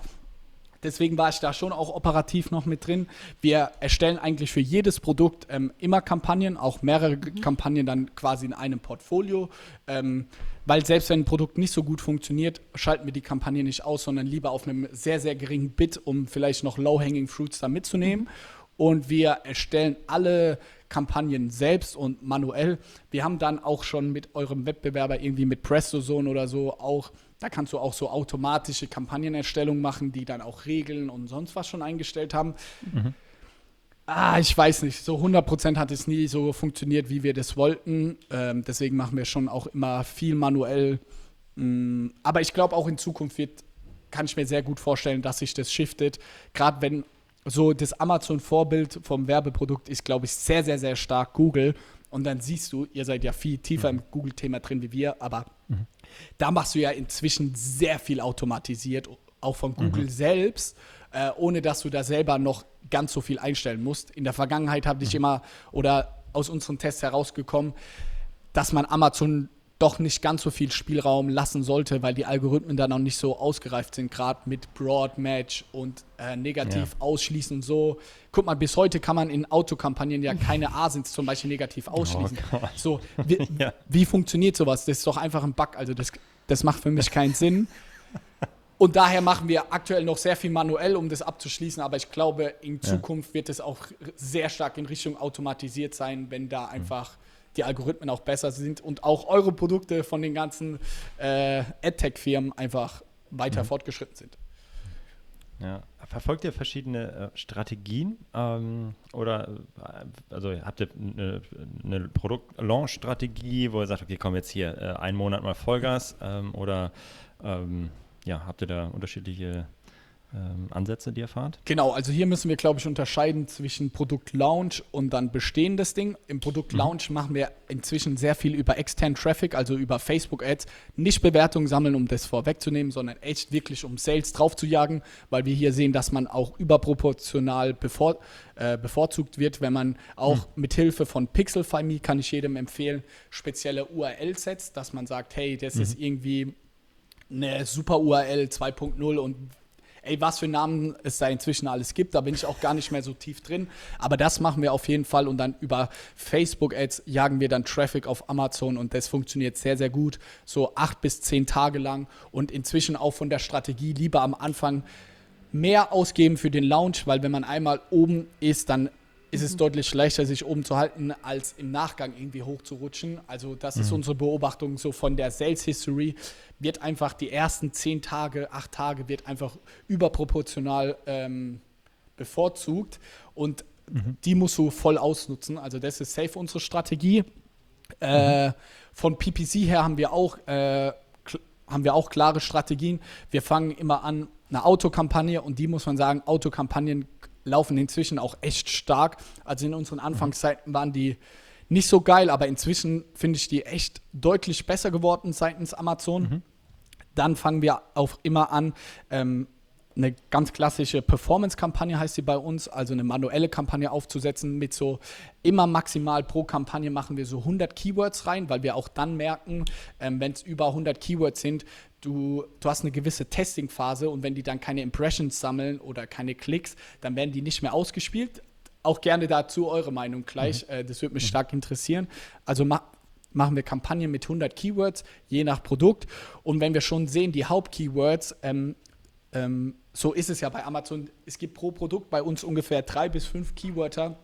Deswegen war ich da schon auch operativ noch mit drin. Wir erstellen eigentlich für jedes Produkt ähm, immer Kampagnen, auch mehrere mhm. Kampagnen dann quasi in einem Portfolio. Ähm, weil selbst wenn ein Produkt nicht so gut funktioniert, schalten wir die Kampagne nicht aus, sondern lieber auf einem sehr, sehr geringen Bit, um vielleicht noch Low-Hanging Fruits da mitzunehmen. Mhm. Und wir erstellen alle Kampagnen selbst und manuell. Wir haben dann auch schon mit eurem Wettbewerber irgendwie mit PrestoZone oder so auch, da kannst du auch so automatische Kampagnenerstellung machen, die dann auch Regeln und sonst was schon eingestellt haben. Mhm. Ah, ich weiß nicht, so 100% hat es nie so funktioniert, wie wir das wollten. Ähm, deswegen machen wir schon auch immer viel manuell. Mm, aber ich glaube, auch in Zukunft wird, kann ich mir sehr gut vorstellen, dass sich das shiftet. Gerade wenn so das Amazon-Vorbild vom Werbeprodukt ist, glaube ich, sehr, sehr, sehr stark Google. Und dann siehst du, ihr seid ja viel tiefer mhm. im Google-Thema drin wie wir, aber mhm. Da machst du ja inzwischen sehr viel automatisiert, auch von Google mhm. selbst, äh, ohne dass du da selber noch ganz so viel einstellen musst. In der Vergangenheit habe ich mhm. immer oder aus unseren Tests herausgekommen, dass man Amazon doch nicht ganz so viel Spielraum lassen sollte, weil die Algorithmen da noch nicht so ausgereift sind, gerade mit Broad Match und äh, negativ ja. ausschließen und so. Guck mal, bis heute kann man in Autokampagnen ja keine [laughs] Asins zum Beispiel negativ oh ausschließen. Oh so, wie, [laughs] ja. wie, funktioniert sowas? Das ist doch einfach ein Bug. Also das, das macht für mich keinen [laughs] Sinn. Und daher machen wir aktuell noch sehr viel manuell, um das abzuschließen. Aber ich glaube, in Zukunft ja. wird es auch sehr stark in Richtung automatisiert sein, wenn da einfach mhm die Algorithmen auch besser sind und auch eure Produkte von den ganzen äh, AdTech-Firmen einfach weiter mhm. fortgeschritten sind. Ja. Verfolgt ihr verschiedene äh, Strategien ähm, oder äh, also habt ihr eine, eine Produkt-Launch-Strategie, wo ihr sagt, okay, komm jetzt hier äh, einen Monat mal Vollgas ähm, oder ähm, ja, habt ihr da unterschiedliche ähm, Ansätze, die ihr fahrt? Genau, also hier müssen wir, glaube ich, unterscheiden zwischen Produkt-Launch und dann bestehendes Ding. Im Produkt-Launch mhm. machen wir inzwischen sehr viel über externen Traffic, also über Facebook-Ads. Nicht Bewertungen sammeln, um das vorwegzunehmen, sondern echt wirklich um Sales draufzujagen, weil wir hier sehen, dass man auch überproportional bevor, äh, bevorzugt wird, wenn man auch mhm. mit Hilfe von Pixelfy.me, kann ich jedem empfehlen, spezielle URL setzt, dass man sagt, hey, das mhm. ist irgendwie eine super URL 2.0 und ey, was für Namen es da inzwischen alles gibt, da bin ich auch gar nicht mehr so tief drin. Aber das machen wir auf jeden Fall und dann über Facebook-Ads jagen wir dann Traffic auf Amazon und das funktioniert sehr, sehr gut. So acht bis zehn Tage lang und inzwischen auch von der Strategie lieber am Anfang mehr ausgeben für den Launch, weil wenn man einmal oben ist, dann ist es mhm. deutlich leichter, sich oben zu halten, als im Nachgang irgendwie hochzurutschen. Also das mhm. ist unsere Beobachtung so von der Sales History. Wird einfach die ersten zehn Tage, acht Tage wird einfach überproportional ähm, bevorzugt und mhm. die musst du voll ausnutzen. Also das ist safe unsere Strategie. Äh, mhm. von PPC her haben wir auch äh, haben wir auch klare Strategien. Wir fangen immer an, eine Autokampagne und die muss man sagen, Autokampagnen laufen inzwischen auch echt stark. Also in unseren Anfangszeiten waren die nicht so geil, aber inzwischen finde ich die echt deutlich besser geworden seitens Amazon. Mhm. Dann fangen wir auch immer an, ähm, eine ganz klassische Performance-Kampagne heißt sie bei uns, also eine manuelle Kampagne aufzusetzen mit so immer maximal pro Kampagne machen wir so 100 Keywords rein, weil wir auch dann merken, ähm, wenn es über 100 Keywords sind, du, du hast eine gewisse Testing-Phase und wenn die dann keine Impressions sammeln oder keine Klicks, dann werden die nicht mehr ausgespielt. Auch gerne dazu eure Meinung gleich, mhm. äh, das würde mich mhm. stark interessieren. Also ma machen wir Kampagnen mit 100 Keywords, je nach Produkt. Und wenn wir schon sehen, die Hauptkeywords, ähm, ähm, so ist es ja bei Amazon, es gibt pro Produkt bei uns ungefähr drei bis fünf Keywörter,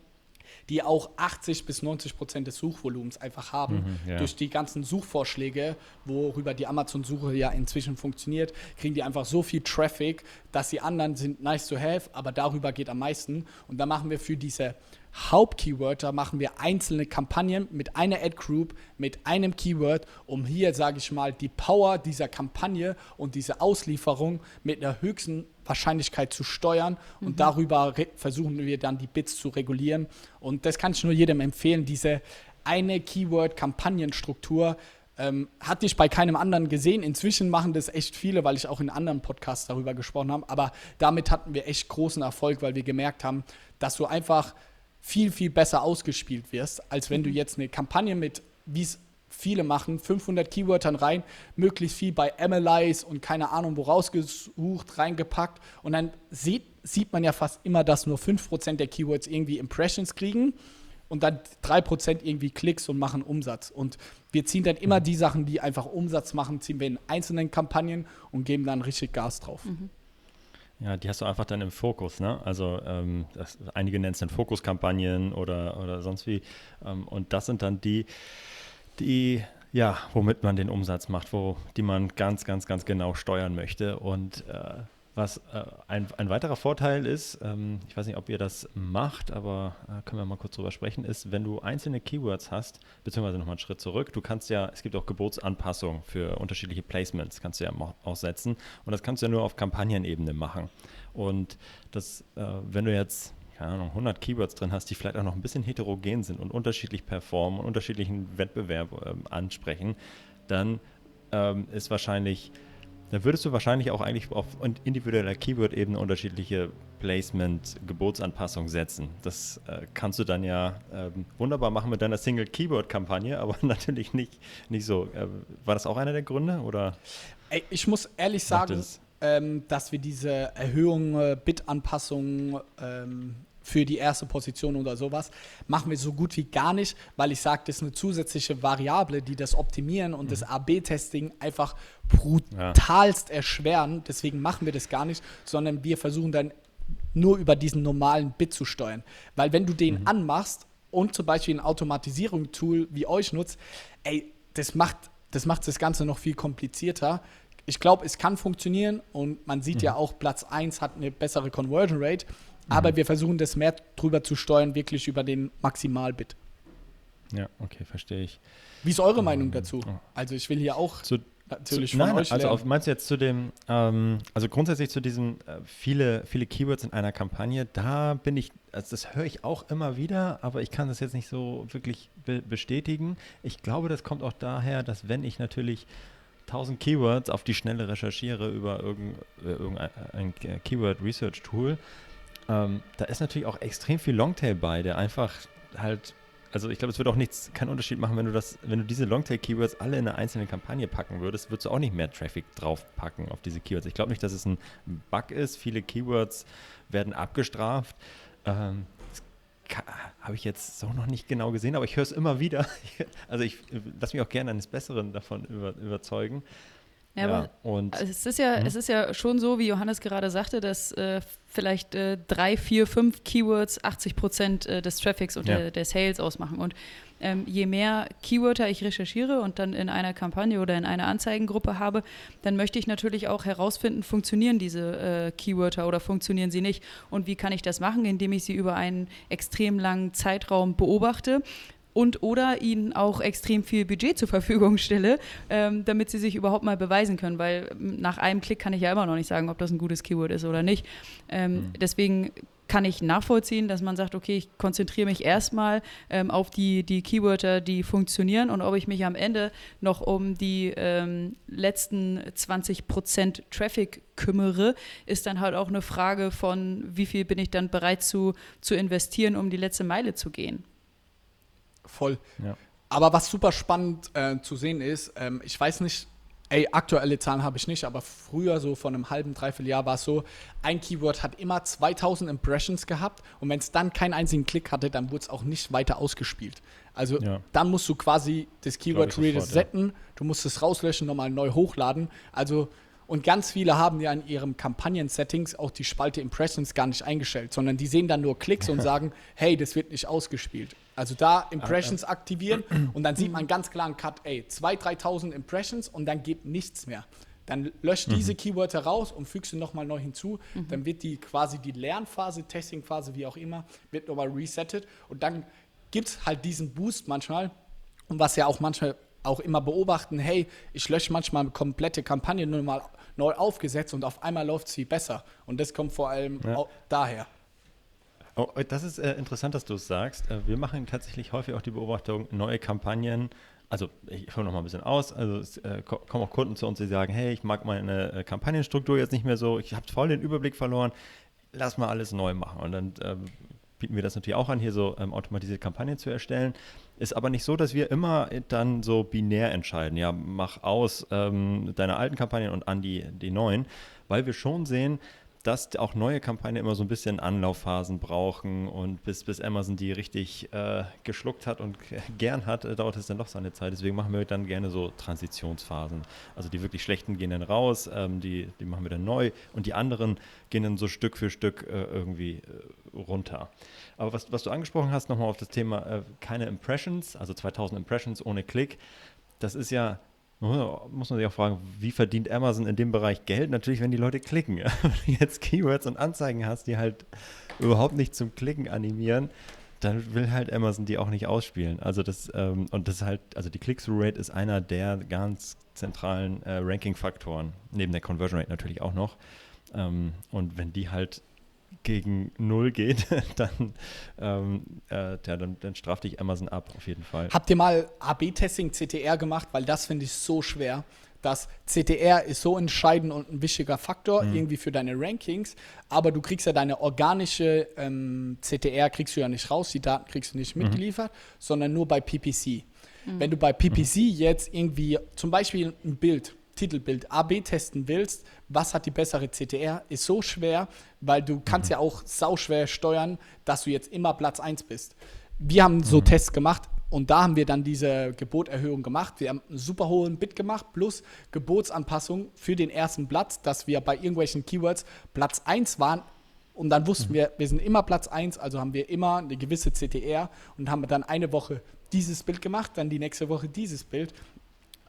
die auch 80 bis 90 Prozent des Suchvolumens einfach haben. Mhm, ja. Durch die ganzen Suchvorschläge, worüber die Amazon-Suche ja inzwischen funktioniert, kriegen die einfach so viel Traffic, dass die anderen sind nice to have, aber darüber geht am meisten. Und da machen wir für diese Hauptkeywörter machen wir einzelne Kampagnen mit einer Ad-Group, mit einem Keyword, um hier, sage ich mal, die Power dieser Kampagne und diese Auslieferung mit einer höchsten Wahrscheinlichkeit zu steuern. Und mhm. darüber versuchen wir dann die Bits zu regulieren. Und das kann ich nur jedem empfehlen, diese eine Keyword-Kampagnenstruktur. Ähm, hatte ich bei keinem anderen gesehen. Inzwischen machen das echt viele, weil ich auch in anderen Podcasts darüber gesprochen habe. Aber damit hatten wir echt großen Erfolg, weil wir gemerkt haben, dass du einfach viel, viel besser ausgespielt wirst, als wenn du mhm. jetzt eine Kampagne mit, wie es viele machen, 500 Keywörtern rein, möglichst viel bei MLIs und keine Ahnung wo rausgesucht, reingepackt und dann sieht, sieht man ja fast immer, dass nur 5% der Keywords irgendwie Impressions kriegen und dann 3% irgendwie Klicks und machen Umsatz. Und wir ziehen dann immer mhm. die Sachen, die einfach Umsatz machen, ziehen wir in einzelnen Kampagnen und geben dann richtig Gas drauf. Mhm. Ja, die hast du einfach dann im Fokus, ne? Also ähm, das, einige nennen es dann Fokuskampagnen oder, oder sonst wie. Ähm, und das sind dann die, die, ja, womit man den Umsatz macht, wo die man ganz, ganz, ganz genau steuern möchte. Und äh, was äh, ein, ein weiterer Vorteil ist, ähm, ich weiß nicht, ob ihr das macht, aber äh, können wir mal kurz drüber sprechen, ist, wenn du einzelne Keywords hast, beziehungsweise nochmal einen Schritt zurück, du kannst ja, es gibt auch Geburtsanpassungen für unterschiedliche Placements, kannst du ja aussetzen und das kannst du ja nur auf Kampagnenebene machen. Und das, äh, wenn du jetzt keine Ahnung, 100 Keywords drin hast, die vielleicht auch noch ein bisschen heterogen sind und unterschiedlich performen und unterschiedlichen Wettbewerb ähm, ansprechen, dann ähm, ist wahrscheinlich dann würdest du wahrscheinlich auch eigentlich auf individueller Keyword-Ebene unterschiedliche Placement-Gebotsanpassungen setzen. Das äh, kannst du dann ja äh, wunderbar machen mit deiner Single-Keyword-Kampagne, [laughs] aber natürlich nicht, nicht so. Äh, war das auch einer der Gründe? Oder? Ey, ich muss ehrlich sagen, ähm, dass wir diese Erhöhung, äh, Bit-Anpassungen ähm, für die erste Position oder sowas, machen wir so gut wie gar nicht, weil ich sage, das ist eine zusätzliche Variable, die das Optimieren und mhm. das AB-Testing einfach brutalst ja. erschweren. Deswegen machen wir das gar nicht, sondern wir versuchen dann nur über diesen normalen Bit zu steuern. Weil wenn du den mhm. anmachst und zum Beispiel ein Automatisierungstool wie euch nutzt, ey, das macht das macht das Ganze noch viel komplizierter. Ich glaube, es kann funktionieren und man sieht mhm. ja auch, Platz 1 hat eine bessere Conversion Rate. Aber mhm. wir versuchen das mehr drüber zu steuern, wirklich über den Maximalbit. Ja, okay, verstehe ich. Wie ist eure ähm, Meinung dazu? Also ich will hier auch zu, natürlich zu, von nein, euch Also auf, meinst du jetzt zu dem, ähm, also grundsätzlich zu diesen äh, viele, viele Keywords in einer Kampagne, da bin ich, also das höre ich auch immer wieder, aber ich kann das jetzt nicht so wirklich be bestätigen. Ich glaube, das kommt auch daher, dass wenn ich natürlich 1000 Keywords auf die Schnelle recherchiere über irgendein, äh, irgendein Keyword Research Tool, ähm, da ist natürlich auch extrem viel Longtail bei, der einfach halt, also ich glaube, es würde auch nichts, keinen Unterschied machen, wenn du das, wenn du diese Longtail-Keywords alle in eine einzelne Kampagne packen würdest, würdest du auch nicht mehr Traffic draufpacken auf diese Keywords. Ich glaube nicht, dass es ein Bug ist. Viele Keywords werden abgestraft. Ähm, habe ich jetzt so noch nicht genau gesehen, aber ich höre es immer wieder. [laughs] Also ich lasse mich auch gerne eines Besseren davon über, überzeugen. Ja, ja, und es ist ja, hm? es ist ja schon so, wie Johannes gerade sagte, dass äh, vielleicht äh, drei, vier, fünf Keywords 80 Prozent äh, des Traffics und ja. der, der, Sales ausmachen. Und ähm, je mehr Keywörter ich recherchiere und dann in einer Kampagne oder in einer Anzeigengruppe habe, dann möchte ich natürlich auch herausfinden, funktionieren diese äh, Keywörter oder funktionieren sie nicht. Und wie kann ich das machen, indem ich sie über einen extrem langen Zeitraum beobachte, und oder ihnen auch extrem viel Budget zur Verfügung stelle, ähm, damit sie sich überhaupt mal beweisen können, weil ähm, nach einem Klick kann ich ja immer noch nicht sagen, ob das ein gutes Keyword ist oder nicht. Ähm, mhm. Deswegen kann ich nachvollziehen, dass man sagt, okay, ich konzentriere mich erstmal ähm, auf die, die Keywörter, die funktionieren und ob ich mich am Ende noch um die ähm, letzten 20% Traffic kümmere, ist dann halt auch eine Frage von, wie viel bin ich dann bereit zu, zu investieren, um die letzte Meile zu gehen. Voll. Ja. Aber was super spannend äh, zu sehen ist, ähm, ich weiß nicht, ey, aktuelle Zahlen habe ich nicht, aber früher, so vor einem halben, dreiviertel Jahr, war es so, ein Keyword hat immer 2000 Impressions gehabt und wenn es dann keinen einzigen Klick hatte, dann wurde es auch nicht weiter ausgespielt. Also Ja. dann musst du quasi das Keyword resetten, du musst es rauslöschen, nochmal neu hochladen. Also und ganz viele haben ja in ihren Kampagnen-Settings auch die Spalte Impressions gar nicht eingestellt, sondern die sehen dann nur Klicks und [laughs] sagen, hey, das wird nicht ausgespielt. Also da Impressions aktivieren und dann sieht man ganz klar einen Cut, ey, 2.000, 3.000 Impressions und dann geht nichts mehr. Dann löscht diese Keywörter raus und fügst sie nochmal neu hinzu. Dann wird die quasi die Lernphase, Testingphase, wie auch immer, wird nochmal resettet und dann gibt es halt diesen Boost manchmal. Und was ja auch manchmal auch immer beobachten, hey, ich lösche manchmal komplette Kampagnen nur mal neu aufgesetzt und auf einmal läuft sie besser. Und das kommt vor allem Ja. daher. Oh, das ist äh, interessant, dass du es sagst. Äh, wir machen tatsächlich häufig auch die Beobachtung, neue Kampagnen. Also ich hole noch mal ein bisschen aus. Also es äh, ko- kommen auch Kunden zu uns, die sagen, hey, ich mag meine äh, Kampagnenstruktur jetzt nicht mehr so, ich habe voll den Überblick verloren, lass mal alles neu machen. Und dann ähm, bieten wir das natürlich auch an, hier so ähm, automatisierte Kampagnen zu erstellen. Ist aber nicht so, dass wir immer dann so binär entscheiden, ja, mach aus ähm, deine alten Kampagnen und an die, die neuen, weil wir schon sehen, dass auch neue Kampagnen immer so ein bisschen Anlaufphasen brauchen und bis, bis Amazon die richtig äh, geschluckt hat und [laughs] gern hat, äh, dauert es dann doch seine Zeit. Deswegen machen wir dann gerne so Transitionsphasen. Also die wirklich schlechten gehen dann raus, ähm, die, die machen wir dann neu und die anderen gehen dann so Stück für Stück äh, irgendwie äh, runter. Aber was, was du angesprochen hast, nochmal auf das Thema äh, keine Impressions, also 2000 Impressions ohne Klick, das ist ja muss man sich auch fragen, wie verdient Amazon in dem Bereich Geld? Natürlich, wenn die Leute klicken. [laughs] Wenn du jetzt Keywords und Anzeigen hast, die halt überhaupt nicht zum Klicken animieren, dann will halt Amazon die auch nicht ausspielen. Also das, ähm, und das halt, also die Click-Through-Rate ist einer der ganz zentralen äh, Ranking-Faktoren, neben der Conversion Rate natürlich auch noch. Ähm, und wenn die halt gegen null geht, [laughs] dann, ähm, äh, ja, dann, dann straft dich Amazon ab, auf jeden Fall. Habt ihr mal AB-Testing CTR gemacht? Weil das finde ich so schwer. Das CTR ist so entscheidend und ein wichtiger Faktor irgendwie für deine Rankings, aber du kriegst ja deine organische ähm, CTR kriegst du ja nicht raus, die Daten kriegst du nicht mitgeliefert, sondern nur bei PPC. Wenn du bei PPC jetzt irgendwie zum Beispiel ein Bild, Titelbild AB testen willst, was hat die bessere CTR, ist so schwer, weil du kannst ja auch sauschwer steuern, dass du jetzt immer Platz 1 bist. Wir haben so Tests gemacht und da haben wir dann diese Geboterhöhung gemacht. Wir haben einen super hohen Bit gemacht plus Gebotsanpassung für den ersten Platz, dass wir bei irgendwelchen Keywords Platz 1 waren und dann wussten wir, wir sind immer Platz 1, also haben wir immer eine gewisse CTR und haben dann eine Woche dieses Bild gemacht, dann die nächste Woche dieses Bild.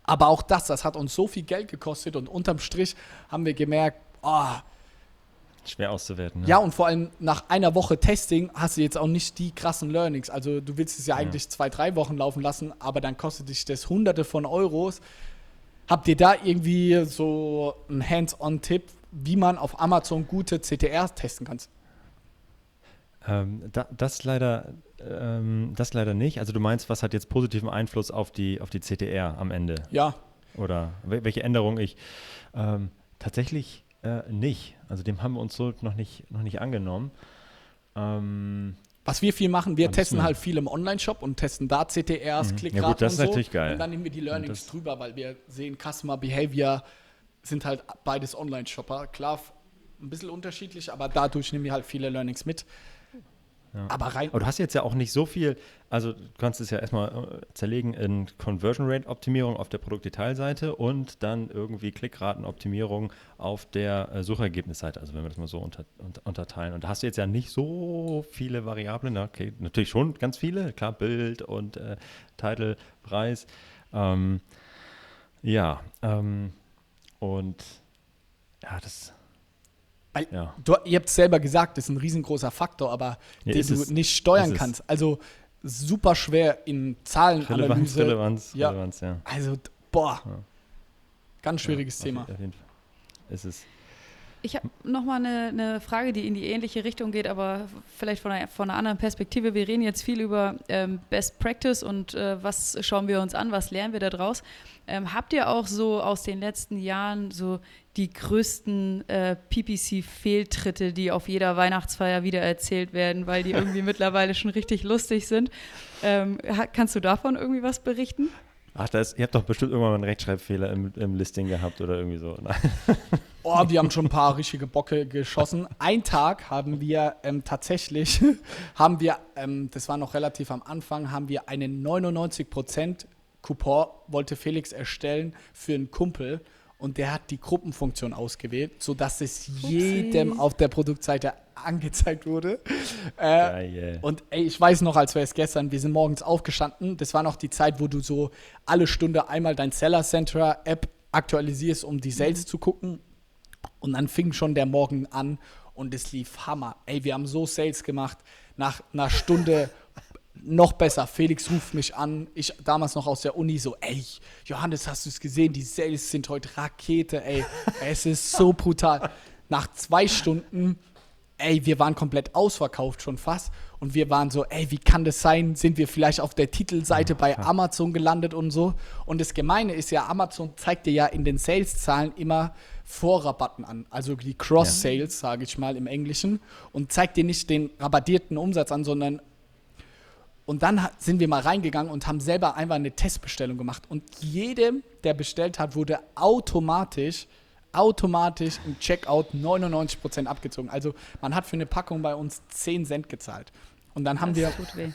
Aber auch das, das hat uns so viel Geld gekostet und unterm Strich haben wir gemerkt, oh, Schwer auszuwerten. ne? ja, und vor allem nach einer Woche Testing hast du jetzt auch nicht die krassen Learnings. Also du willst es ja eigentlich zwei, drei Wochen laufen lassen, aber dann kostet dich das hunderte von Euros. Habt ihr da irgendwie so einen Hands-on-Tipp, wie man auf Amazon gute CTR testen kann? Ähm, da, das leider, ähm, das leider nicht. Also du meinst, was hat jetzt positiven Einfluss auf die, auf die CTR am Ende? Ja, Oder wel- welche Änderung ich? Ähm, tatsächlich äh, nicht. Also dem haben wir uns so noch nicht, noch nicht angenommen. Ähm, was wir viel machen, wir testen halt viel im Online-Shop und testen da CTRs, Mhm. Klickraten Ja gut, das ist und so. natürlich geil. Und dann nehmen wir die Learnings drüber, weil wir sehen, Customer Behavior sind halt beides Online-Shopper. Klar, ein bisschen unterschiedlich, aber dadurch nehmen wir halt viele Learnings mit. Aber rein, aber du hast jetzt ja auch nicht so viel, also du kannst es ja erstmal äh, zerlegen in Conversion Rate Optimierung auf der Produktdetailseite und dann irgendwie Klickratenoptimierung auf der äh, Suchergebnisseite, also wenn wir das mal so unter, unter, unterteilen. Und da hast du jetzt ja nicht so viele Variablen, okay, natürlich schon ganz viele, klar, Bild und äh, Title, Preis. Ähm, ja, ähm, und ja, das, Weil ja. du, ihr habt es selber gesagt, das ist ein riesengroßer Faktor, aber Ja, den du es. nicht steuern Ist kannst. Also super schwer in Zahlenanalyse. Relevanz, Relevanz, Ja. Relevanz, ja. Also, boah, ganz schwieriges Thema. Auf, auf jeden Fall. Ist es. Ich habe nochmal eine, eine Frage, die in die ähnliche Richtung geht, aber vielleicht von einer, von einer anderen Perspektive. Wir reden jetzt viel über ähm, Best Practice und äh, was schauen wir uns an, was lernen wir daraus. Ähm, habt ihr auch so aus den letzten Jahren so die größten äh, PPC-Fehltritte, die auf jeder Weihnachtsfeier wieder erzählt werden, weil die irgendwie [laughs] mittlerweile schon richtig lustig sind? Ähm, kannst du davon irgendwie was berichten? Ach, das, ihr habt doch bestimmt irgendwann mal einen Rechtschreibfehler im, im Listing gehabt oder irgendwie so. Nein. [laughs] Oh, wir haben schon ein paar richtige Bocke geschossen. Ein Tag haben wir ähm, tatsächlich, [laughs] haben wir, ähm, das war noch relativ am Anfang, haben wir einen 99% Coupon, wollte Felix erstellen für einen Kumpel und der hat die Gruppenfunktion ausgewählt, sodass es jedem auf der Produktseite angezeigt wurde. Äh, und ey, ich weiß noch, als wäre es gestern, wir sind morgens aufgestanden. Das war noch die Zeit, wo du so alle Stunde einmal dein Seller Center App aktualisierst, um die Sales mhm. zu gucken. Und dann fing schon der Morgen an und es lief Hammer. Ey, wir haben so Sales gemacht. Nach einer Stunde [laughs] noch besser. Felix ruft mich an. Ich damals noch aus der Uni so, ey, Johannes, hast du es gesehen? Die Sales sind heute Rakete, ey. [laughs] es ist so brutal. Nach zwei Stunden ey, wir waren komplett ausverkauft schon fast. Und wir waren so, ey, wie kann das sein? Sind wir vielleicht auf der Titelseite bei Amazon gelandet und so? Und das Gemeine ist ja, Amazon zeigt dir ja in den Sales-Zahlen immer Vorrabatten an, also die Cross-Sales, ja. sage ich mal im Englischen, und zeigt dir nicht den rabattierten Umsatz an, sondern und dann sind wir mal reingegangen und haben selber einfach eine Testbestellung gemacht. Und jedem, der bestellt hat, wurde automatisch automatisch im Checkout 99% abgezogen. Also man hat für eine Packung bei uns 10 Cent gezahlt. Und dann haben das wir.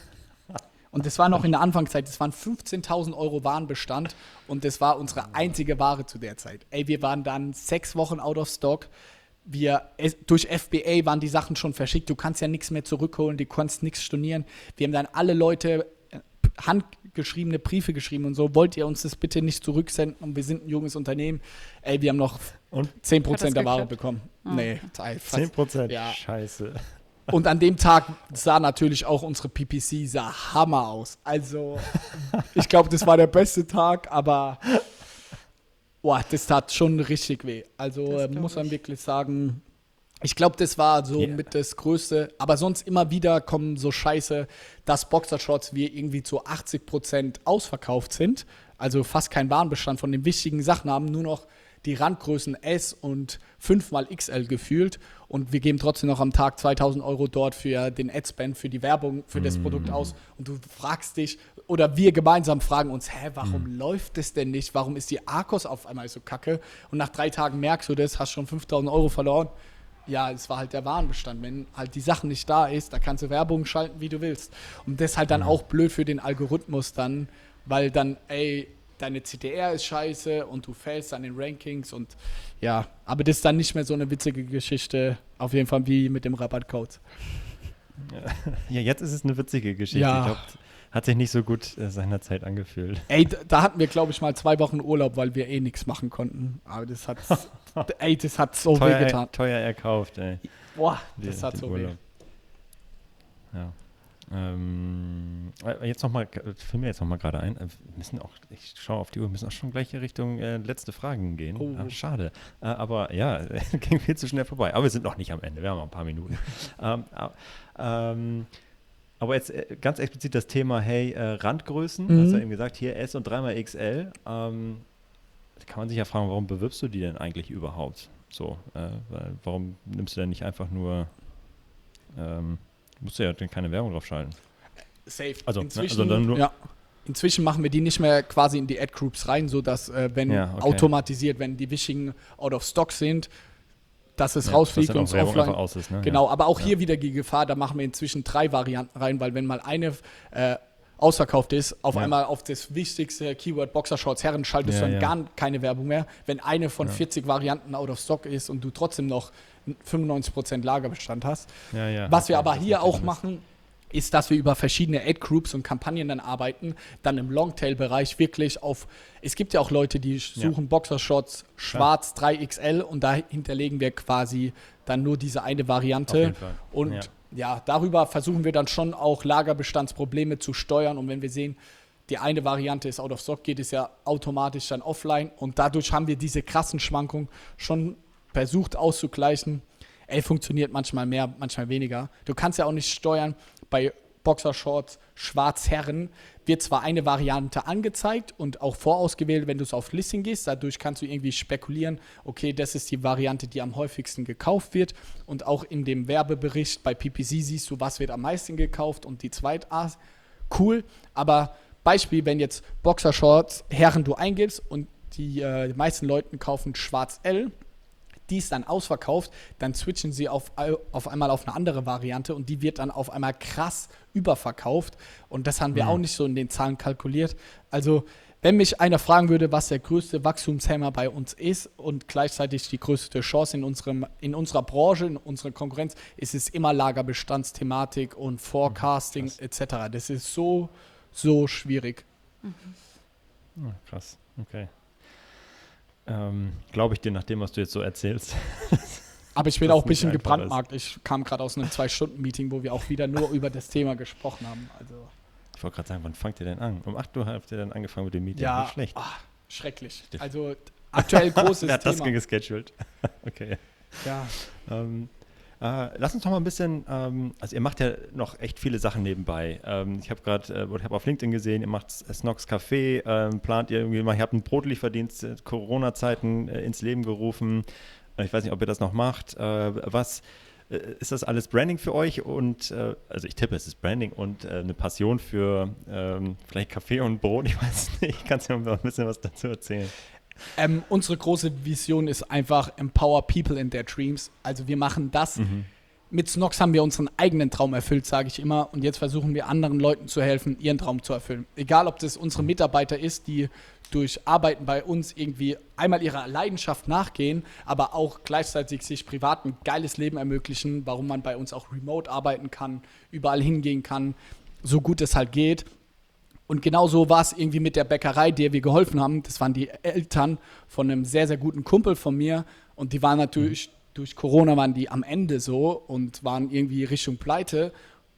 Und das war noch in der Anfangszeit, das waren 15.000 Euro Warenbestand und das war unsere einzige Ware zu der Zeit. Ey, wir waren dann sechs Wochen out of stock. Wir, durch FBA waren die Sachen schon verschickt. Du kannst ja nichts mehr zurückholen, du kannst nichts stornieren. Wir haben dann alle Leute äh, handgeschriebene Briefe geschrieben und so. Wollt ihr uns das bitte nicht zurücksenden? Und wir sind ein junges Unternehmen. Ey, wir haben noch und 10% der Ware bekommen. Oh. Nee, fast, 10%? Ja. Scheiße. Und an dem Tag sah natürlich auch unsere PPC sah Hammer aus. Also, [laughs] ich glaube, das war der beste Tag, aber boah, das tat schon richtig weh. Also muss man wirklich sagen, ich glaube, das war so yeah. mit das Größte. Aber sonst immer wieder kommen so Scheiße, dass Boxershorts wir irgendwie zu 80% ausverkauft sind. Also fast kein Warenbestand von den wichtigen Sachen haben, nur noch die Randgrößen S und 5 mal XL gefühlt und wir geben trotzdem noch am Tag 2000 Euro dort für den Adspend, für die Werbung, für das mm. Produkt aus und du fragst dich oder wir gemeinsam fragen uns, hä, warum mm. läuft das denn nicht? Warum ist die Arcos auf einmal so kacke? Und nach drei Tagen merkst du das, hast schon 5000 Euro verloren. Ja, es war halt der Warenbestand. Wenn halt die Sache nicht da ist, da kannst du Werbung schalten, wie du willst. Und das ist halt dann mm. auch blöd für den Algorithmus dann, weil dann, ey, deine CTR ist scheiße und du fällst an den Rankings und ja, aber das ist dann nicht mehr so eine witzige Geschichte, auf jeden Fall wie mit dem Rabattcode. Ja, jetzt ist es eine witzige Geschichte. Ja. Ich glaube, hat sich nicht so gut äh, seinerzeit angefühlt. Ey, da hatten wir, glaube ich, mal zwei Wochen Urlaub, weil wir eh nichts machen konnten. Aber das hat, [laughs] ey, das hat so teuer, weh getan. Teuer erkauft, ey. Boah, das die, hat so Urlaub. weh. Ja. Ähm, äh, jetzt noch mal, fiel mir jetzt noch mal gerade ein, äh, wir müssen auch, ich schaue auf die Uhr, wir müssen auch schon gleich in Richtung äh, letzte Fragen gehen. Oh. Ah, schade. Äh, aber ja, [laughs] ging viel zu schnell vorbei. Aber wir sind noch nicht am Ende, wir haben noch ein paar Minuten. [laughs] ähm, ähm, aber jetzt äh, ganz explizit das Thema, hey, äh, Randgrößen, mhm. hast du ja eben gesagt, hier S und dreimal XL. Ähm, kann man sich ja fragen, warum bewirbst du die denn eigentlich überhaupt? So, warum nimmst du denn nicht einfach nur ähm, Musst du ja keine Werbung drauf schalten. Safe. Also, Inzwischen, ne, also nur ja. Inzwischen machen wir die nicht mehr quasi in die Ad-Groups rein, sodass, äh, wenn ja, okay. automatisiert, wenn die wichtigen out of stock sind, dass es ja, rausfliegt und es offline. Aus ist, ne? Genau, aber auch hier wieder die Gefahr, da machen wir inzwischen drei Varianten rein, weil wenn mal eine äh, ausverkauft ist, auf einmal auf das wichtigste Keyword Boxershorts Herren schaltest du dann gar keine Werbung mehr. Wenn eine von 40 Varianten out of stock ist und du trotzdem noch 95% Lagerbestand hast. Ja, ja, Was wir aber hier auch machen, ist, dass wir über verschiedene Ad-Groups und Kampagnen dann arbeiten, dann im Longtail-Bereich wirklich auf, es gibt ja auch Leute, die suchen ja. Boxershots schwarz ja. 3XL und da hinterlegen wir quasi dann nur diese eine Variante und ja. darüber versuchen wir dann schon auch Lagerbestandsprobleme zu steuern und wenn wir sehen, die eine Variante ist out of stock, geht es ja automatisch dann offline und dadurch haben wir diese krassen Schwankungen schon versucht auszugleichen. Ey, funktioniert manchmal mehr, manchmal weniger. Du kannst ja auch nicht steuern. Bei Boxershorts Schwarzherren wird zwar eine Variante angezeigt und auch vorausgewählt, wenn du es auf Listing gehst. Dadurch kannst du irgendwie spekulieren, okay, das ist die Variante, die am häufigsten gekauft wird. Und auch in dem Werbebericht bei PPC siehst du, was wird am meisten gekauft und die Zweitart. Cool, aber Beispiel, wenn jetzt Boxershorts Herren du eingibst und die, äh, die meisten Leute kaufen Schwarz L, die ist dann ausverkauft, dann switchen sie auf, auf einmal auf eine andere Variante und die wird dann auf einmal krass überverkauft. Und das haben wir mhm. auch nicht so in den Zahlen kalkuliert. Also, wenn mich einer fragen würde, was der größte Wachstumshammer bei uns ist und gleichzeitig die größte Chance in, unserem, in unserer Branche, in unserer Konkurrenz, ist es immer Lagerbestandsthematik und Forecasting mhm, etc. Das ist so, so schwierig. Mhm. Oh, krass, okay. Ähm, Glaube ich dir nach dem, was du jetzt so erzählst. [laughs] Aber ich bin auch ein bisschen gebrandmarkt. Ich kam gerade aus einem Zwei-Stunden-Meeting, wo wir auch wieder nur [laughs] über das Thema gesprochen haben. Also ich wollte gerade sagen, wann fangt ihr denn an? Um 8 Uhr habt ihr dann angefangen mit dem Meeting. Ja, Nicht schlecht. Ach, schrecklich. Also aktuell [laughs] großes Thema. Wer hat das gescheduled? okay. Ja. Ähm, äh, lass uns doch mal ein bisschen, ähm, also ihr macht ja noch echt viele Sachen nebenbei. Ähm, ich habe gerade, äh, habe auf LinkedIn gesehen, ihr macht Snox Café, ähm, plant ihr irgendwie mal, ihr habt einen Brotlieferdienst äh, Corona-Zeiten äh, ins Leben gerufen. Äh, ich weiß nicht, ob ihr das noch macht. Was ist das alles Branding für euch? Und also ich tippe, es ist Branding und eine Passion für ähm, vielleicht Kaffee und Brot. Ich weiß nicht, [laughs] ich kann dir mal ein bisschen was dazu erzählen. Ähm, unsere große Vision ist einfach Empower People in their Dreams. Also wir machen das. Mhm. Mit Snox haben wir unseren eigenen Traum erfüllt, sage ich immer. Und jetzt versuchen wir anderen Leuten zu helfen, ihren Traum zu erfüllen. Egal, ob das unsere Mitarbeiter ist, die durch Arbeiten bei uns irgendwie einmal ihrer Leidenschaft nachgehen, aber auch gleichzeitig sich privat ein geiles Leben ermöglichen, warum man bei uns auch remote arbeiten kann, überall hingehen kann, so gut es halt geht. Und genauso war es irgendwie mit der Bäckerei, der wir geholfen haben. Das waren die Eltern von einem sehr, sehr guten Kumpel von mir. Und die waren natürlich, durch Corona waren die am Ende so und waren irgendwie Richtung Pleite.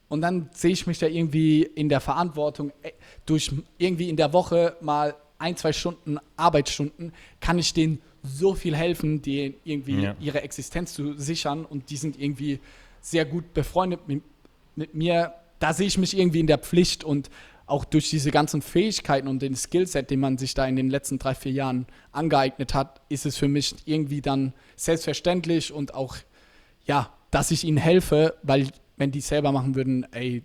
Und dann sehe ich mich da irgendwie in der Verantwortung, äh, durch irgendwie in der Woche mal ein, zwei Stunden Arbeitsstunden, kann ich denen so viel helfen, denen irgendwie ja. ihre Existenz zu sichern. Und die sind irgendwie sehr gut befreundet mit, mit mir. Da sehe ich mich irgendwie in der Pflicht und auch durch diese ganzen Fähigkeiten und den Skillset, den man sich da in den letzten drei, vier Jahren angeeignet hat, ist es für mich irgendwie dann selbstverständlich und auch, ja, dass ich ihnen helfe, weil wenn die es selber machen würden, ey,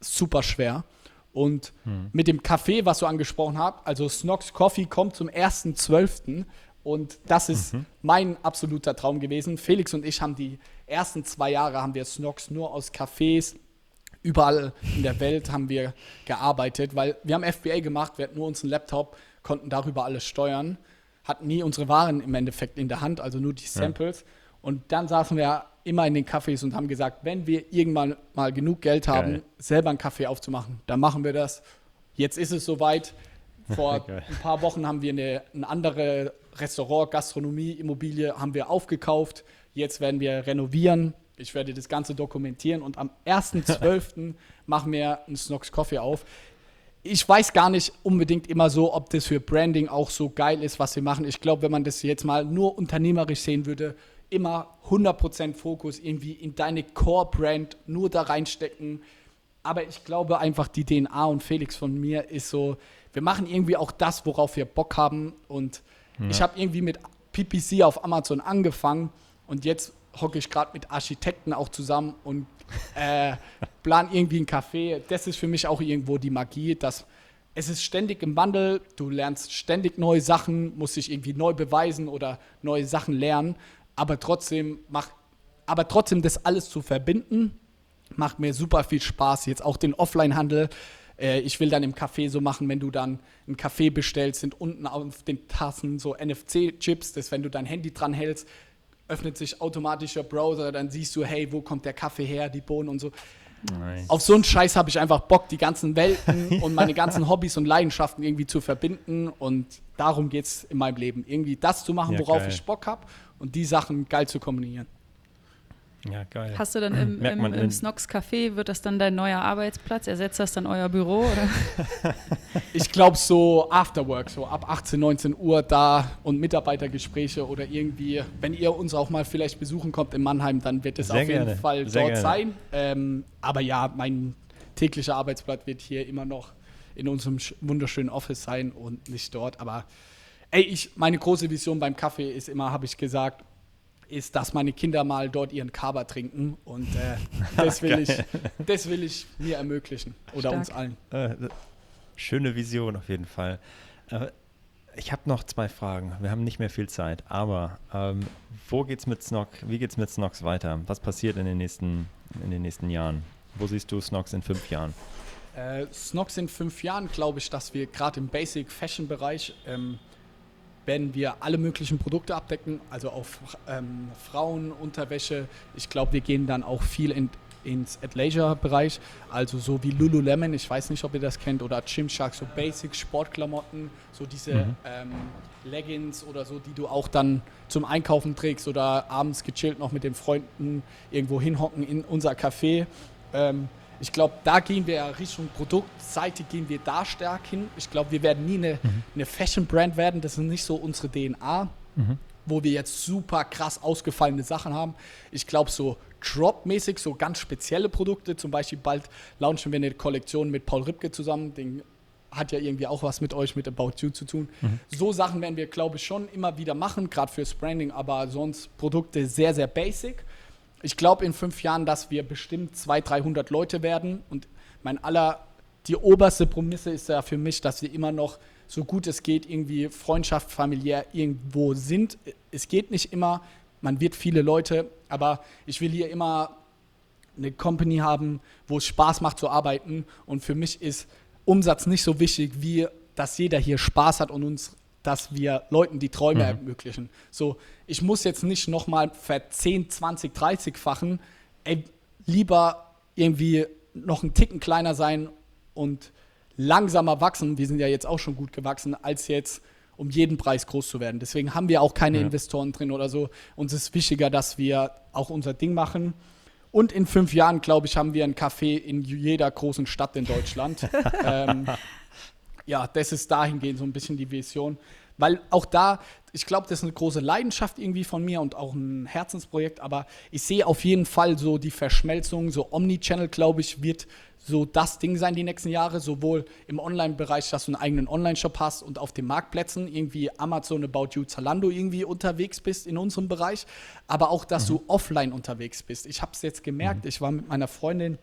super schwer. Und hm. mit dem Kaffee, was du angesprochen hast, also Snox Coffee kommt zum 1.12. Und das ist mhm. mein absoluter Traum gewesen. Felix und ich haben die ersten zwei Jahre haben wir Snox nur aus Cafés überall in der Welt haben wir gearbeitet, weil wir haben FBA gemacht, wir hatten nur unseren Laptop, konnten darüber alles steuern, hatten nie unsere Waren im Endeffekt in der Hand, also nur die Samples. Ja. Und dann saßen wir immer in den Cafés und haben gesagt, wenn wir irgendwann mal genug Geld haben, Geil. selber einen Kaffee aufzumachen, dann machen wir das. Jetzt ist es soweit. Vor [laughs] ein paar Wochen haben wir eine, eine andere Restaurant, Gastronomie, Immobilie haben wir aufgekauft. Jetzt werden wir renovieren ich werde das Ganze dokumentieren und am 1.12. [laughs] machen wir einen Snox Coffee auf. Ich weiß gar nicht unbedingt immer so, ob das für Branding auch so geil ist, was wir machen. Ich glaube, wenn man das jetzt mal nur unternehmerisch sehen würde, immer 100% Fokus irgendwie in deine Core-Brand nur da reinstecken. Aber ich glaube einfach, die DNA und Felix von mir ist so, wir machen irgendwie auch das, worauf wir Bock haben. Und ja. ich habe irgendwie mit PPC auf Amazon angefangen und jetzt hocke ich gerade mit Architekten auch zusammen und äh, plan irgendwie ein Café. Das ist für mich auch irgendwo die Magie, dass es ist ständig im Wandel, du lernst ständig neue Sachen, musst dich irgendwie neu beweisen oder neue Sachen lernen, aber trotzdem mach, aber trotzdem das alles zu verbinden, macht mir super viel Spaß. Jetzt auch den Offline-Handel. Äh, ich will dann im Café so machen, wenn du dann einen Kaffee bestellst, sind unten auf den Tassen so NFC-Chips, dass wenn du dein Handy dran hältst, öffnet sich automatisch der Browser, dann siehst du, hey, wo kommt der Kaffee her, die Bohnen und so. Nice. Auf so einen Scheiß habe ich einfach Bock, die ganzen Welten [laughs] und meine ganzen Hobbys und Leidenschaften irgendwie zu verbinden. Und darum geht es in meinem Leben. Irgendwie das zu machen, ja, worauf geil. ich Bock habe und die Sachen geil zu kombinieren. Ja, geil. Hast du dann im, Merkt im, im in- Snox Café, wird das dann dein neuer Arbeitsplatz? Ersetzt das dann euer Büro? Oder? [laughs] Ich glaube so Afterwork, so ab 18, 19 Uhr da und Mitarbeitergespräche oder irgendwie, wenn ihr uns auch mal vielleicht besuchen kommt in Mannheim, dann wird es auf jeden gerne, Fall sehr dort gerne. sein. Ähm, aber ja, mein täglicher Arbeitsplatz wird hier immer noch in unserem sch- wunderschönen Office sein und nicht dort. Aber ey, ich, meine große Vision beim Kaffee ist immer, habe ich gesagt, ist, dass meine Kinder mal dort ihren Kaba trinken und äh, [laughs] das, will ich, das will ich mir ermöglichen oder Stark. uns allen. Äh, schöne Vision auf jeden Fall. Äh, ich habe noch zwei Fragen. Wir haben nicht mehr viel Zeit, aber ähm, wo geht's mit Snox? Wie geht's mit Snox weiter? Was passiert in den nächsten, in den nächsten Jahren? Wo siehst du Snox in fünf Jahren? Äh, Snox in fünf Jahren glaube ich, dass wir gerade im Basic Fashion Bereich ähm, werden wir alle möglichen Produkte abdecken, also auch ähm, Frauen, Unterwäsche. Ich glaube, wir gehen dann auch viel in, ins Athleisure Bereich, also so wie Lululemon, ich weiß nicht, ob ihr das kennt, oder Gymshark, so Basic Sportklamotten, so diese Mhm. ähm, Leggings oder so, die du auch dann zum Einkaufen trägst oder abends gechillt noch mit den Freunden irgendwo hinhocken in unser Café. Ähm, ich glaube, da gehen wir Richtung Produktseite, gehen wir da stark hin. Ich glaube, wir werden nie eine, eine Fashion-Brand werden. Das ist nicht so unsere DNA, wo wir jetzt super krass ausgefallene Sachen haben. Ich glaube, so Drop-mäßig, so ganz spezielle Produkte, zum Beispiel bald launchen wir eine Kollektion mit Paul Ripke zusammen. Den hat ja irgendwie auch was mit euch, mit About You zu tun. So Sachen werden wir, glaube ich, schon immer wieder machen, gerade fürs Branding, aber sonst Produkte sehr, sehr basic. Ich glaube in fünf Jahren, dass wir bestimmt 200, 300 Leute werden. Und mein aller, die oberste Prämisse ist ja für mich, dass wir immer noch so gut es geht, irgendwie Freundschaft, familiär irgendwo sind. Es geht nicht immer, man wird viele Leute, aber ich will hier immer eine Company haben, wo es Spaß macht zu arbeiten. Und für mich ist Umsatz nicht so wichtig, wie dass jeder hier Spaß hat und uns, dass wir Leuten die Träume Mhm. ermöglichen. So, ich muss jetzt nicht nochmal ver 10, 20, 30-fachen, ey, lieber irgendwie noch einen Ticken kleiner sein und langsamer wachsen. Wir sind ja jetzt auch schon gut gewachsen, als jetzt um jeden Preis groß zu werden. Deswegen haben wir auch keine Ja. Investoren drin oder so. Uns ist wichtiger, dass wir auch unser Ding machen. Und in fünf Jahren, glaube ich, haben wir ein Café in jeder großen Stadt in Deutschland. [laughs] ähm, ja, das ist dahingehend so ein bisschen die Vision. Weil auch da, ich glaube, das ist eine große Leidenschaft irgendwie von mir und auch ein Herzensprojekt, aber ich sehe auf jeden Fall so die Verschmelzung, so Omnichannel, glaube ich, wird so das Ding sein die nächsten Jahre, sowohl im Online-Bereich, dass du einen eigenen Online-Shop hast und auf den Marktplätzen irgendwie Amazon, About You, Zalando irgendwie unterwegs bist in unserem Bereich, aber auch, dass du offline unterwegs bist. Ich habe es jetzt gemerkt, ich war mit meiner Freundin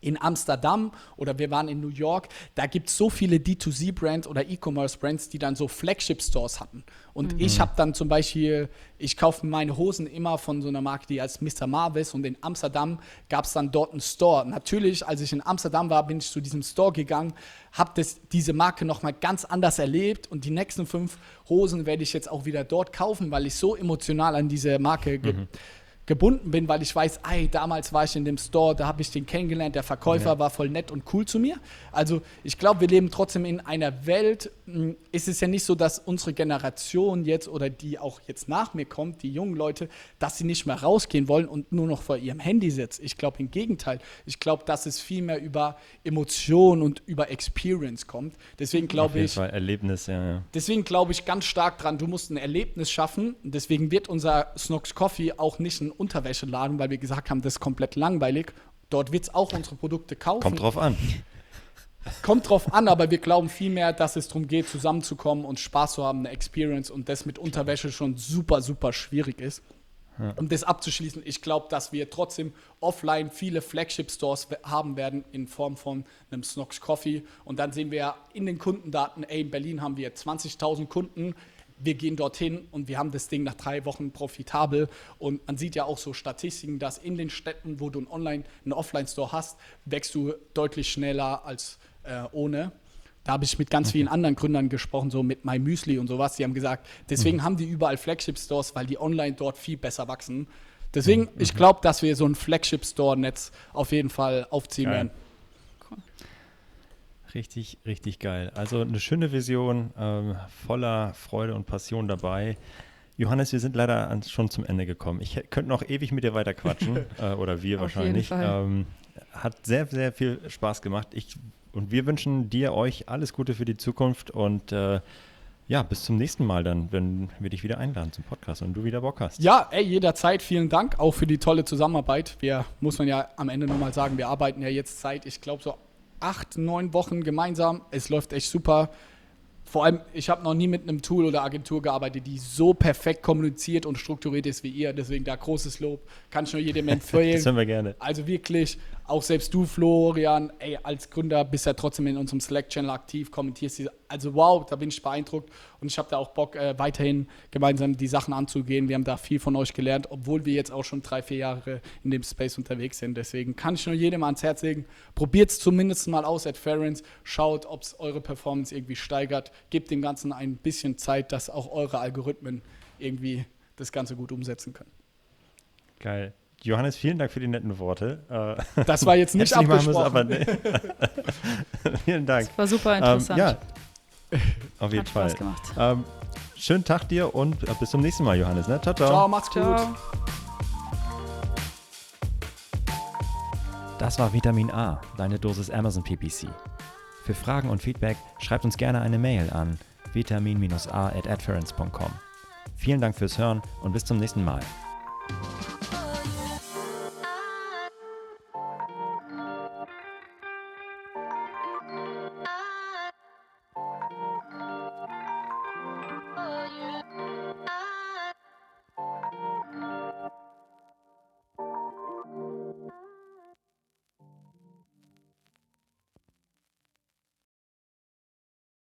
in Amsterdam oder wir waren in New York, da gibt es so viele D2C-Brands oder E-Commerce-Brands, die dann so Flagship-Stores hatten. Und ich habe dann zum Beispiel, ich kaufe meine Hosen immer von so einer Marke, die heißt Mr. Marvis und in Amsterdam gab es dann dort einen Store. Natürlich, als ich in Amsterdam war, bin ich zu diesem Store gegangen, habe diese Marke nochmal ganz anders erlebt und die nächsten fünf Hosen werde ich jetzt auch wieder dort kaufen, weil ich so emotional an diese Marke ge gebunden bin, weil ich weiß, ey, damals war ich in dem Store, da habe ich den kennengelernt, der Verkäufer Ja. war voll nett und cool zu mir. Also ich glaube, wir leben trotzdem in einer Welt, ist es ja nicht so, dass unsere Generation jetzt oder die auch jetzt nach mir kommt, die jungen Leute, dass sie nicht mehr rausgehen wollen und nur noch vor ihrem Handy sitzen. Ich glaube im Gegenteil. Ich glaube, dass es viel mehr über Emotion und über Experience kommt. Deswegen glaube ich, Fall Erlebnis, ja, ja. Deswegen glaube ich ganz stark dran, du musst ein Erlebnis schaffen. Deswegen wird unser Snox Coffee auch nicht ein Unterwäscheladen, weil wir gesagt haben, das ist komplett langweilig. Dort wird es auch unsere Produkte kaufen. Kommt drauf an. Kommt drauf an, aber wir glauben vielmehr, dass es darum geht, zusammenzukommen und Spaß zu haben, eine Experience und das mit Unterwäsche schon super, super schwierig ist. Um das abzuschließen, ich glaube, dass wir trotzdem offline viele Flagship-Stores haben werden in Form von einem Snox Coffee. Und dann sehen wir ja in den Kundendaten, ey, in Berlin haben wir 20.000 Kunden. Wir gehen dorthin und wir haben das Ding nach drei Wochen profitabel. Und man sieht ja auch so Statistiken, dass in den Städten, wo du einen Online-, einen Offline-Store hast, wächst du deutlich schneller als äh, ohne. Da habe ich mit ganz vielen anderen Gründern gesprochen, so mit My Müsli und sowas. Die haben gesagt, deswegen haben die überall Flagship-Stores, weil die online dort viel besser wachsen. Deswegen, ich glaube, dass wir so ein Flagship-Store-Netz auf jeden Fall aufziehen Geil. werden. Richtig, richtig geil. Also eine schöne Vision, ähm, voller Freude und Passion dabei. Johannes, wir sind leider an, schon zum Ende gekommen. Ich könnte noch ewig mit dir weiter quatschen, [laughs] äh, oder wir Auf wahrscheinlich. Ähm, hat sehr, sehr viel Spaß gemacht. Ich, und wir wünschen dir, euch alles Gute für die Zukunft und äh, ja, bis zum nächsten Mal dann, wenn wir dich wieder einladen zum Podcast und du wieder Bock hast. Ja, ey, jederzeit vielen Dank auch für die tolle Zusammenarbeit. Wir, muss man ja am Ende nochmal sagen, wir arbeiten ja jetzt seit, ich glaube, so acht, neun Wochen gemeinsam. Es läuft echt super. Vor allem, ich habe noch nie mit einem Tool oder Agentur gearbeitet, die so perfekt kommuniziert und strukturiert ist wie ihr. Deswegen da großes Lob. Kann ich nur jedem [laughs] empfehlen. Das hören wir gerne. Also wirklich, auch selbst du, Florian, ey, als Gründer bist ja trotzdem in unserem Slack-Channel aktiv, kommentierst diese. Also wow, da bin ich beeindruckt und ich habe da auch Bock, äh, weiterhin gemeinsam die Sachen anzugehen. Wir haben da viel von euch gelernt, obwohl wir jetzt auch schon drei, vier Jahre in dem Space unterwegs sind. Deswegen kann ich nur jedem ans Herz legen. Probiert es zumindest mal aus at Ferens. Schaut, ob es eure Performance irgendwie steigert. Gebt dem Ganzen ein bisschen Zeit, dass auch eure Algorithmen irgendwie das Ganze gut umsetzen können. Geil. Johannes, vielen Dank für die netten Worte. Äh, Das war jetzt [laughs] nicht müssen, abgesprochen. aber nee. [laughs] vielen Dank. War super Ähm, interessant. ja, [laughs] auf jeden Hat Fall. Spaß gemacht. Ähm, schönen Tag dir und äh, bis zum nächsten Mal, Johannes. Ne? Ciao, ciao. Ciao, macht's gut. Ciao. Das war Vitamin A, deine Dosis Amazon PPC. Für Fragen und Feedback schreibt uns gerne eine Mail an vitamin-a at adference.com. Vielen Dank fürs Hören und bis zum nächsten Mal.